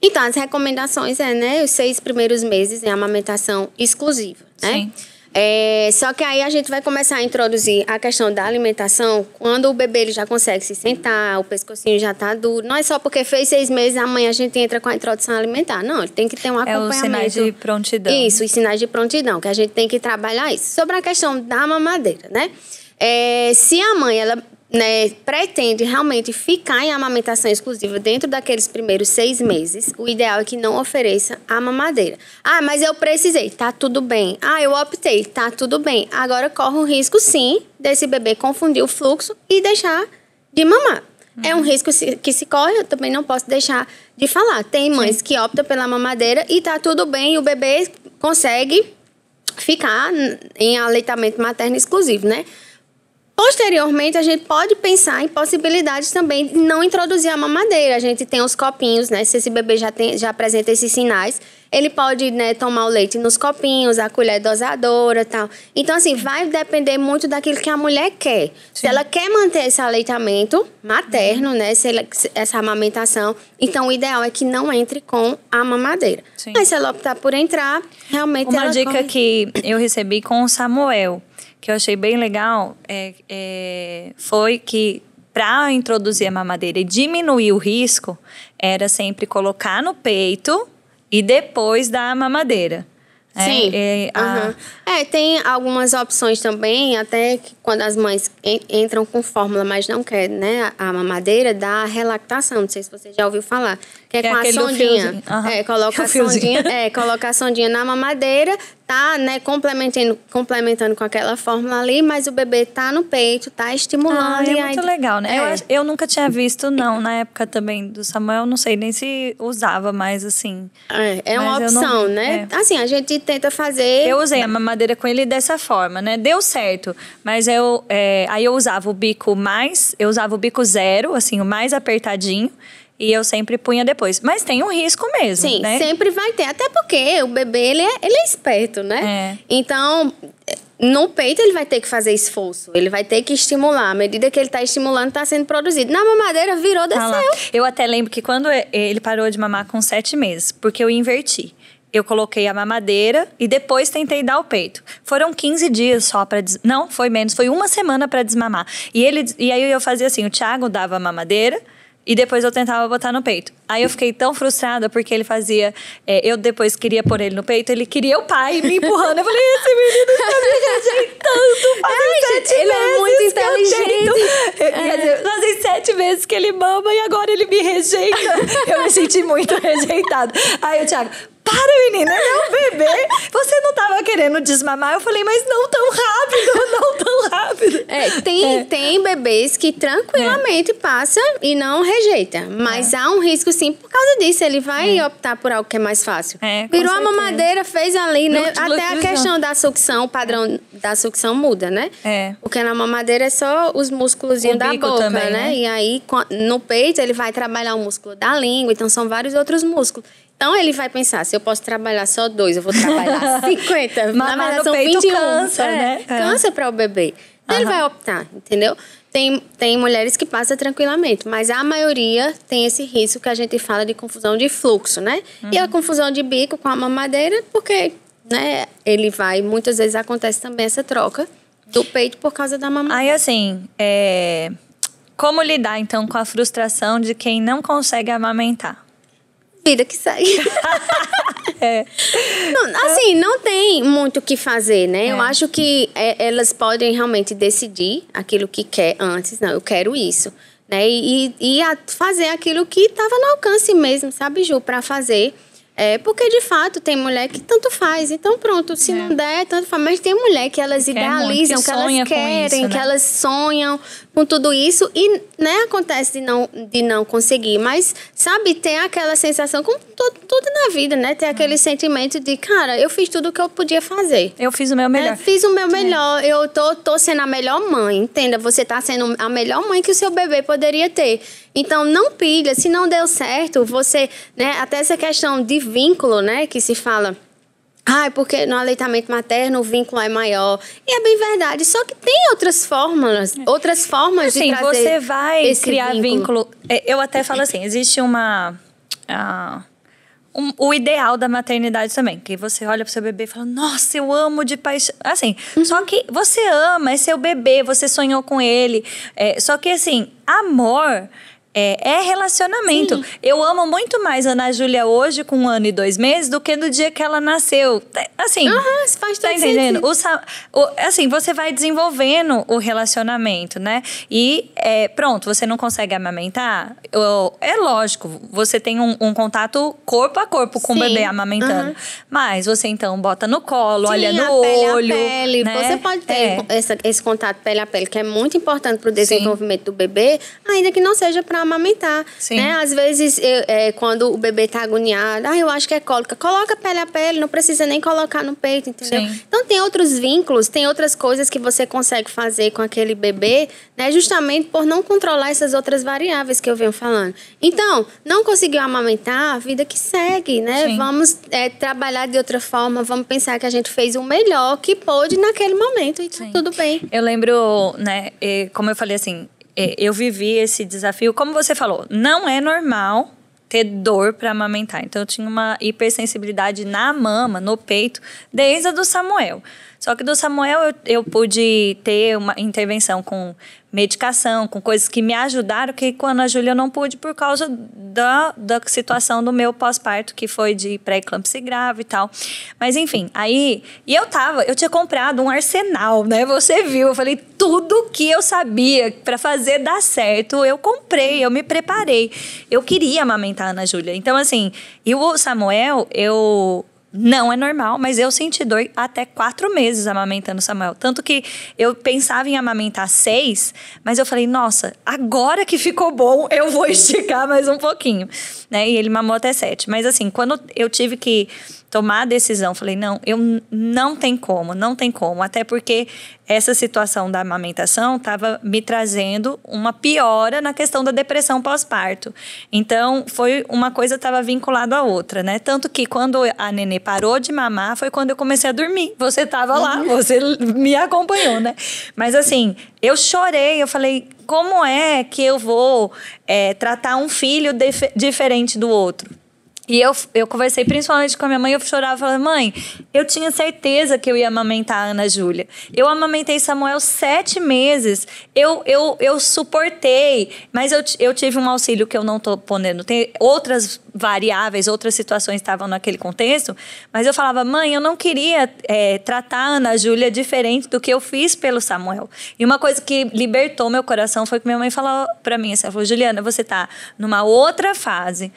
Então, as recomendações é, né, os seis primeiros meses em amamentação exclusiva, né? Sim. É, só que aí a gente vai começar a introduzir a questão da alimentação quando o bebê ele já consegue se sentar, o pescocinho já tá duro. Não é só porque fez seis meses, amanhã a gente entra com a introdução alimentar. Não, ele tem que ter um É acompanhamento. os sinais de prontidão. Isso, os sinais de prontidão, que a gente tem que trabalhar isso. Sobre a questão da mamadeira, né? É, se a mãe, ela né, pretende realmente ficar em amamentação exclusiva dentro daqueles primeiros seis meses, o ideal é que não ofereça a mamadeira. Ah, mas eu precisei, tá tudo bem. Ah, eu optei, tá tudo bem. Agora corre o risco, sim, desse bebê confundir o fluxo e deixar de mamar. É um risco que se corre, eu também não posso deixar de falar. Tem mães que optam pela mamadeira e tá tudo bem, e o bebê consegue ficar em aleitamento materno exclusivo, né? Posteriormente, a gente pode pensar em possibilidades também de não introduzir a mamadeira. A gente tem os copinhos, né? Se esse bebê já, tem, já apresenta esses sinais, ele pode né, tomar o leite nos copinhos, a colher dosadora e tal. Então, assim, vai depender muito daquilo que a mulher quer. Se ela quer manter esse aleitamento materno, né? Se ela- essa amamentação, então o ideal é que não entre com a mamadeira. Sim. Mas se ela optar por entrar, realmente Uma dica corre- que eu recebi com o Samuel, que eu achei bem legal, é, é, foi que para introduzir a mamadeira e diminuir o risco, era sempre colocar no peito e depois dar a mamadeira. É, Sim. é, a- Aham. É, tem algumas opções também, até que quando as mães en- entram com fórmula, mas não querem, né, a mamadeira, dá a relactação. Não sei se você já ouviu falar. Que é, é com a sondinha. Aham. É, coloca a <laughs> sondinha, é, coloca a sondinha na mamadeira, tá, né, complementando, complementando com aquela fórmula ali, mas o bebê tá no peito, tá estimulando. Ah, é e aí- muito legal, né? Eu, É. ach- eu nunca tinha visto, não, na época também do Samuel, não sei nem se usava mais assim. É, é uma eu opção, não- né? é. Assim, a gente tenta fazer. Eu usei a mamadeira com ele dessa forma, né? Deu certo, mas eu é, aí eu usava o bico mais, eu usava o bico zero, assim, o mais apertadinho, e eu sempre punha depois. Mas tem um risco mesmo, Sim, né? sempre vai ter. Até porque o bebê, ele é, ele é esperto, né? É. Então, no peito ele vai ter que fazer esforço. Ele vai ter que estimular. À medida que ele está estimulando, está sendo produzido. Na mamadeira, virou, desceu. Eu até lembro que quando ele parou de mamar com sete meses, porque eu inverti. Eu coloquei a mamadeira e depois tentei dar o peito. Foram 15 dias só para des... Não, foi menos, foi uma semana para desmamar. E ele e aí eu fazia assim, o Thiago dava a mamadeira e depois eu tentava botar no peito. Aí eu fiquei tão frustrada porque ele fazia. é, eu depois queria pôr ele no peito, ele queria o pai me empurrando. Eu falei, esse menino tá me rejeitando. Fazem sete ele é muito que eu inteligente. tento. Quer dizer, fazem sete meses que ele mama e agora ele me rejeita. Eu me senti muito <laughs> rejeitada. Aí o Thiago, para menina, ele é um bebê. Você não tava querendo desmamar? Eu falei, mas não tão rápido, <laughs> não tão rápido. É, tem, É. tem bebês que tranquilamente passa e não rejeita. Mas há um risco, sim, por causa disso. Ele vai optar por algo que é mais fácil. É, Virou a mamadeira, fez ali, né? Até a questão da sucção, o padrão da sucção muda, né? É. Porque na mamadeira é só os músculos da boca, também, né? né? E aí, no peito, ele vai trabalhar o músculo da língua, então são vários outros músculos. Então ele vai pensar, se eu posso trabalhar só dois, eu vou trabalhar <laughs> 50. Na verdade, são peito 21. cansa, É, né? É. Cansa para o bebê. Então ele Aham. vai optar, entendeu? Tem, tem mulheres que passam tranquilamente, mas a maioria tem esse risco que a gente fala de confusão de fluxo, né? E Uhum. a confusão de bico com a mamadeira, porque né, ele vai, muitas vezes acontece também essa troca do peito por causa da mamadeira. Aí assim, é... como lidar então com a frustração de quem não consegue amamentar? Vida que segue. <laughs> É. Não, assim, não tem muito o que fazer, né? Eu É. acho que é, elas podem realmente decidir aquilo que quer antes. Não, eu quero isso. Né? E, e a- fazer aquilo que estava no alcance mesmo, sabe, Ju, para fazer. É, porque, de fato, tem mulher que tanto faz. Então, pronto, se É. não der, tanto faz. Mas tem mulher que elas Quer idealizam, muito, que que, elas querem, isso, que né? elas sonham com tudo isso e né, acontece de não, de não conseguir. Mas, sabe, tem aquela sensação, como tudo, tudo na vida, né? Tem aquele sentimento de, cara, eu fiz tudo o que eu podia fazer. Eu fiz o meu melhor. É, fiz o meu melhor. É. Eu tô, tô sendo a melhor mãe, entenda? Você tá sendo a melhor mãe que o seu bebê poderia ter. Então, não pilha. Se não deu certo, você, né? Até essa questão de vínculo, né? Que se fala ah, porque no aleitamento materno o vínculo é maior. E é bem verdade. Só que tem outras fórmulas, outras formas assim, de trazer você vai criar vínculo. vínculo. É, eu até falo assim, existe uma... Uh, um, o ideal da maternidade também, que você olha pro seu bebê e fala, nossa, eu amo de paixão. Assim, uhum. só que você ama, é seu bebê, você sonhou com ele. É, só que assim, amor é, é relacionamento. Sim. Eu amo muito mais a Ana Júlia hoje, com um ano e dois meses, do que no dia que ela nasceu. Assim. Uhum, faz tá entendendo? O, o, assim, você vai desenvolvendo o relacionamento, né? E é, pronto, você não consegue amamentar. É lógico, você tem um, um contato corpo a corpo com Sim. o bebê amamentando. Uhum. Mas você então bota no colo, Sim, olha no pele olho. A pele. Né? Você pode ter é. essa, esse contato pele a pele, que é muito importante para o desenvolvimento do bebê, ainda que não seja para amamentar. Sim. Né? Às vezes, eu, é, quando o bebê tá agoniado, ah, eu acho que é cólica, coloca pele a pele, não precisa nem colocar no peito, entendeu? Sim. Então tem outros vínculos, tem outras coisas que você consegue fazer com aquele bebê, né? Justamente por não controlar essas outras variáveis que eu venho falando. Então, não conseguiu amamentar, a vida que segue, né? Sim. Vamos é, trabalhar de outra forma, vamos pensar que a gente fez o melhor que pôde naquele momento e tá tudo bem. Eu lembro, né, como eu falei assim, eu vivi esse desafio, como você falou, não é normal ter dor para amamentar. Então eu tinha uma hipersensibilidade na mama, no peito, desde a do Samuel. Só que do Samuel eu, eu pude ter uma intervenção com medicação, com coisas que me ajudaram, que com a Ana Júlia eu não pude por causa da, da situação do meu pós-parto, que foi de pré-eclâmpsia grave e tal. Mas enfim, aí. E eu tava, eu tinha comprado um arsenal, né? Você viu, eu falei, tudo que eu sabia para fazer dar certo, eu comprei, eu me preparei. Eu queria amamentar a Ana Júlia. Então, assim, e o Samuel, eu não é normal, mas eu senti dor até quatro meses amamentando Samuel. Tanto que eu pensava em amamentar seis, mas eu falei, nossa, agora que ficou bom, eu vou <laughs> esticar mais um pouquinho. Né? E ele mamou até sete. Mas assim, quando eu tive que tomar a decisão. Falei, não, eu não tem como, não tem como. Até porque essa situação da amamentação estava me trazendo uma piora na questão da depressão pós-parto. Então, foi uma coisa estava vinculada à outra, né? Tanto que quando a nenê parou de mamar, foi quando eu comecei a dormir. Você estava lá, uhum. você me acompanhou, né? Mas assim, eu chorei, eu falei, como é que eu vou é, tratar um filho diferente do outro? E eu, eu conversei principalmente com a minha mãe, eu chorava, falava, mãe, eu tinha certeza que eu ia amamentar a Ana Júlia. Eu amamentei Samuel sete meses, eu, eu, eu suportei, mas eu, eu tive um auxílio que eu não estou podendo. Tem outras variáveis, outras situações estavam naquele contexto, mas eu falava, mãe, eu não queria é, tratar a Ana Júlia diferente do que eu fiz pelo Samuel. E uma coisa que libertou meu coração foi que minha mãe falou para mim, assim, ela falou, Juliana, você está numa outra fase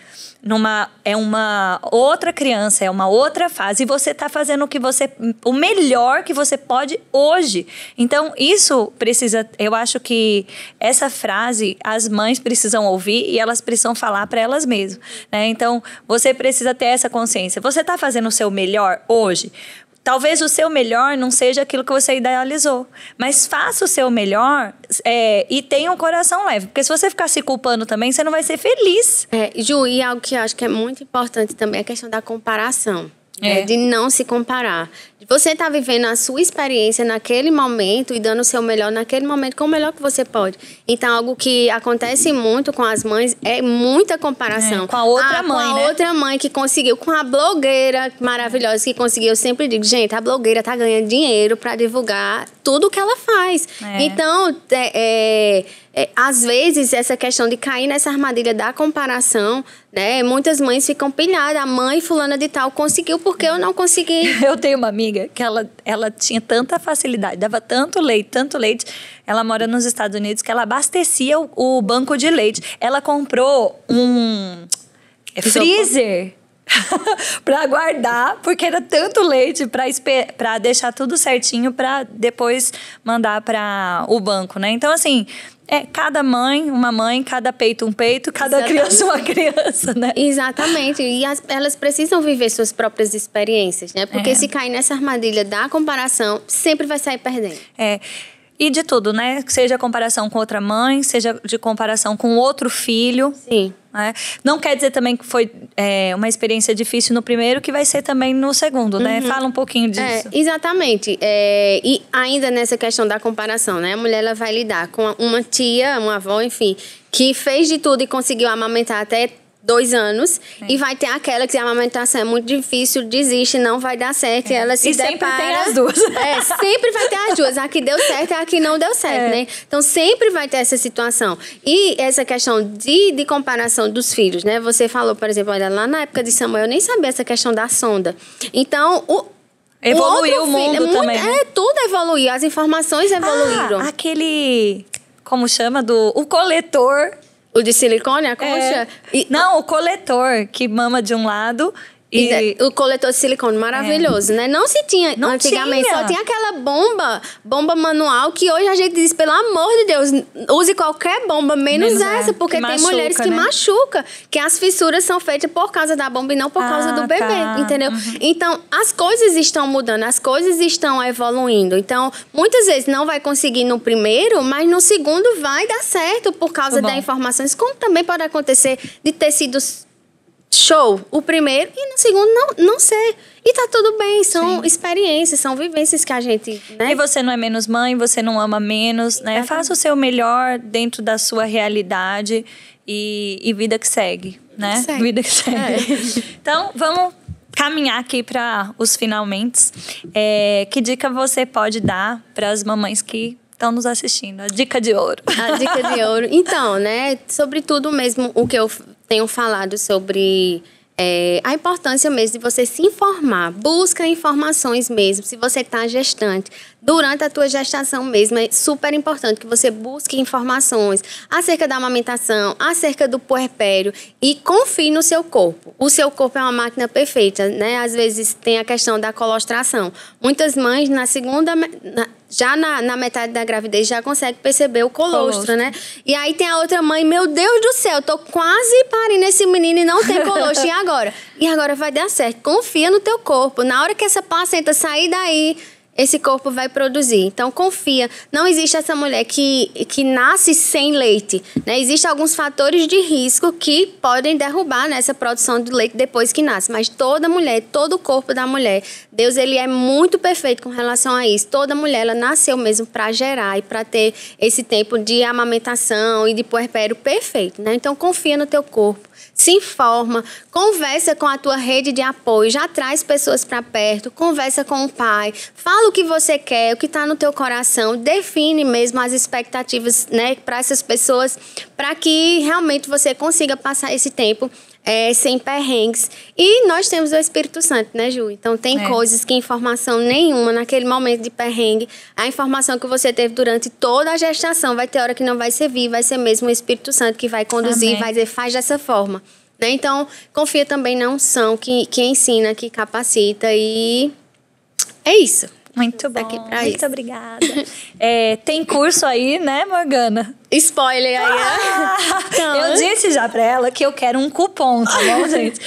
numa é uma outra criança, é uma outra fase e você está fazendo o que você o melhor que você pode hoje. Então, isso precisa, eu acho que essa frase as mães precisam ouvir e elas precisam falar para elas mesmas, né? Então, você precisa ter essa consciência. Você está fazendo o seu melhor hoje? Talvez o seu melhor não seja aquilo que você idealizou, mas faça o seu melhor é, e tenha um coração leve, porque se você ficar se culpando também, você não vai ser feliz. É, Ju, e algo que eu acho que é muito importante também é a questão da comparação. É. É, de não se comparar. Você está vivendo a sua experiência naquele momento e dando o seu melhor naquele momento com o melhor que você pode. Então, algo que acontece muito com as mães é muita comparação. É, com a outra ah, mãe, Com a né? outra mãe que conseguiu, com a blogueira maravilhosa que conseguiu. Eu sempre digo, gente, a blogueira está ganhando dinheiro para divulgar tudo o que ela faz. É. Então, é, é é, às vezes, essa questão de cair nessa armadilha da comparação, né? Muitas mães ficam pilhadas. A mãe fulana de tal conseguiu porque eu não consegui. <laughs> Eu tenho uma amiga que ela, ela tinha tanta facilidade, dava tanto leite, tanto leite. Ela mora nos Estados Unidos que ela abastecia o, o banco de leite. Ela comprou um freezer <laughs> para guardar, porque era tanto leite para deixar tudo certinho para depois mandar para o banco, né? Então assim, é cada mãe, uma mãe, cada peito um peito, cada Exatamente. criança uma criança, né? Exatamente. E as, elas precisam viver suas próprias experiências, né? Porque é. se cair nessa armadilha da comparação, sempre vai sair perdendo. É. E de tudo, né? Seja comparação com outra mãe, seja de comparação com outro filho. Sim. Né? Não quer dizer também que foi é, uma experiência difícil no primeiro, que vai ser também no segundo, né? Uhum. Fala um pouquinho disso. É, exatamente. É, e ainda nessa questão da comparação, né? A mulher ela vai lidar com uma tia, uma avó, enfim, que fez de tudo e conseguiu amamentar até dois anos é. e vai ter aquela que a amamentação é muito difícil, desiste, não vai dar certo é. e ela se e depara... sempre tem as duas. É, sempre vai ter as duas. A que deu certo e a que não deu certo, é. né? Então sempre vai ter essa situação. E essa questão de, de comparação dos filhos, né? Você falou, por exemplo, olha, lá na época de Samuel, eu nem sabia essa questão da sonda. Então, o, Evoluiu o, o mundo filho, é também. Muito, né? É, tudo evoluiu, as informações evoluíram. Ah, aquele. Como chama? Do. O coletor o de silicone, a concha? É. E, não, o coletor, que mama de um lado e... o coletor de silicone maravilhoso, é. né? Não se tinha não antigamente, tinha. só tinha aquela bomba, bomba manual, que hoje a gente diz, pelo amor de Deus, use qualquer bomba, menos, menos essa, é, porque tem machuca, mulheres que né? machucam, que as fissuras são feitas por causa da bomba e não por ah, causa do bebê, tá. entendeu? Uhum. Então, as coisas estão mudando, as coisas estão evoluindo. Então, muitas vezes não vai conseguir no primeiro, mas no segundo vai dar certo por causa tá da informações, como também pode acontecer de tecidos show o primeiro e no segundo não, não ser. E tá tudo bem, são Sim. experiências, são vivências que a gente. Né? E você não é menos mãe, você não ama menos, né? Faça o seu melhor dentro da sua realidade e, e vida que segue, né? Segue. Vida que segue. É. <laughs> Então, vamos caminhar aqui para os finalmente. É, que dica você pode dar para as mamães que estão nos assistindo? A dica de ouro. A dica de ouro. <laughs> Então, né? Sobretudo mesmo o que eu tenho falado sobre é, a importância mesmo de você se informar. Busca informações mesmo, se você está gestante. Durante a tua gestação mesmo, é super importante que você busque informações acerca da amamentação, acerca do puerpério e confie no seu corpo. O seu corpo é uma máquina perfeita, né? Às vezes tem a questão da colostração. Muitas mães, na segunda... Na, já na, na, metade da gravidez já consegue perceber o colostro, colostro, né? E aí tem a outra mãe, meu Deus do céu, tô quase parindo esse menino e não tem colostro. e agora? E agora vai dar certo. Confia no teu corpo. Na hora que essa placenta sair daí, esse corpo vai produzir. Então confia, não existe essa mulher que, que nasce sem leite, né? Existem alguns fatores de risco que podem derrubar nessa produção de leite depois que nasce, mas toda mulher, todo o corpo da mulher, Deus ele é muito perfeito com relação a isso. Toda mulher ela nasceu mesmo para gerar e para ter esse tempo de amamentação e de puerpério perfeito, né? Então confia no teu corpo se informa, conversa com a tua rede de apoio, já traz pessoas para perto, conversa com o pai, fala o que você quer, o que está no teu coração, define mesmo as expectativas, né, para essas pessoas, para que realmente você consiga passar esse tempo é, sem perrengues. E nós temos o Espírito Santo, né, Ju? Então tem é. coisas que informação nenhuma naquele momento de perrengue, a informação que você teve durante toda a gestação, vai ter hora que não vai servir, vai ser mesmo o Espírito Santo que vai conduzir, Amém. vai dizer, faz dessa forma. Né? Então, confia também na unção que, que ensina, que capacita e é isso. Muito bom. Aqui pra Muito isso. obrigada. <laughs> É, tem curso aí, né, Morgana? Spoiler aí. Ah, então, eu disse já pra ela que eu quero um cupom, tá bom, <laughs> gente?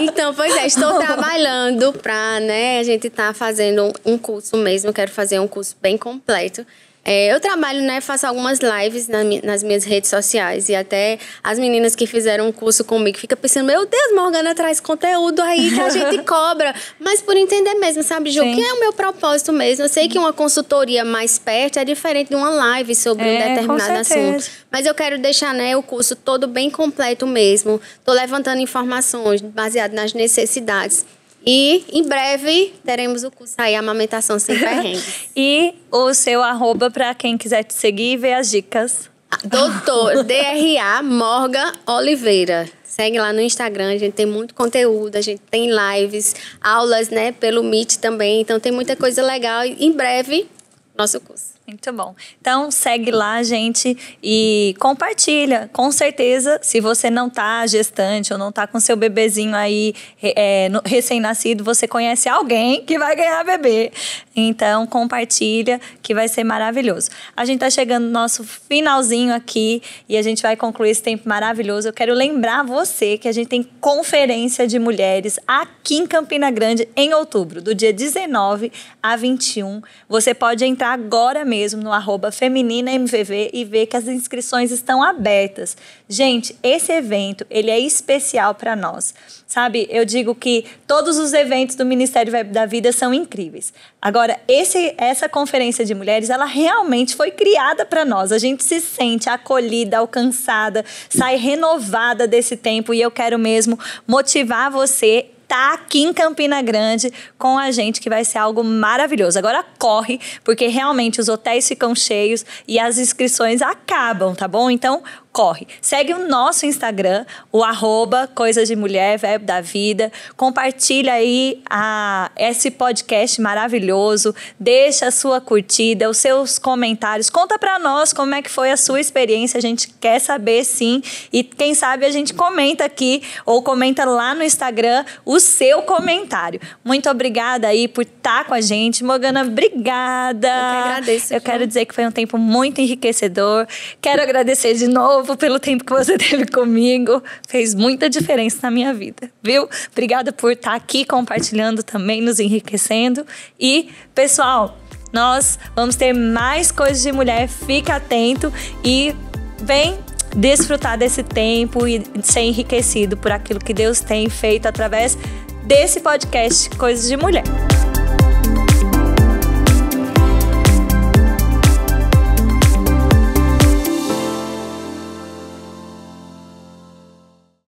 então, pois é, estou <laughs> trabalhando pra, né, a gente tá fazendo um curso mesmo. Quero fazer um curso bem completo. É, eu trabalho, né, faço algumas lives na, nas minhas redes sociais e até as meninas que fizeram um curso comigo ficam pensando, meu Deus, Morgana traz conteúdo aí que a <laughs> gente cobra. Mas por entender mesmo, sabe, Ju, Sim. que é o meu propósito mesmo. Eu sei que uma consultoria mais perto é diferente de uma live sobre é, um determinado assunto. Mas eu quero deixar, né, o curso todo bem completo mesmo. Estou levantando informações baseadas nas necessidades e em breve teremos o curso aí, Amamentação Sem Perrengues. <laughs> e o seu arroba para quem quiser te seguir e ver as dicas. Doutor DRA Morga Oliveira. Segue lá no Instagram, a gente tem muito conteúdo, a gente tem lives, aulas, né, pelo Meet também. Então tem muita coisa legal. E em breve, nosso curso. Muito bom. Então segue lá, gente, e compartilha. Com certeza, se você não tá gestante ou não tá com seu bebezinho aí é, recém-nascido, você conhece alguém que vai ganhar bebê. Então compartilha, que vai ser maravilhoso. A gente tá chegando no nosso finalzinho aqui e a gente vai concluir esse tempo maravilhoso. Eu quero lembrar você que a gente tem conferência de mulheres aqui em Campina Grande em outubro, do dia 19 a 21. Você pode entrar agora mesmo mesmo no arroba femininamvv e ver que as inscrições estão abertas. Gente, esse evento, ele é especial para nós. Sabe, eu digo que todos os eventos do Ministério da Vida são incríveis. Agora, esse, essa conferência de mulheres, ela realmente foi criada para nós. A gente se sente acolhida, alcançada, sai renovada desse tempo e eu quero mesmo motivar você tá aqui em Campina Grande com a gente, que vai ser algo maravilhoso. Agora corre, porque realmente os hotéis ficam cheios e as inscrições acabam, tá bom? Então, corre. Segue o nosso Instagram, o arroba Coisas de Mulher, Verbo da Vida. Compartilha aí a, esse podcast maravilhoso. Deixa a sua curtida, os seus comentários. Conta para nós como é que foi a sua experiência. A gente quer saber sim. E quem sabe a gente comenta aqui ou comenta lá no Instagram o seu comentário. Muito obrigada aí por estar tá com a gente. Morgana, obrigada. Eu que agradeço. Eu quero dizer que foi um tempo muito enriquecedor. Quero agradecer de novo novo pelo tempo que você <laughs> teve comigo. Fez muita diferença na minha vida, viu? Obrigada por estar aqui compartilhando também, nos enriquecendo. E, pessoal, nós vamos ter mais coisas de mulher. Fica atento e vem desfrutar desse tempo e ser enriquecido por aquilo que Deus tem feito através desse podcast Coisas de Mulher.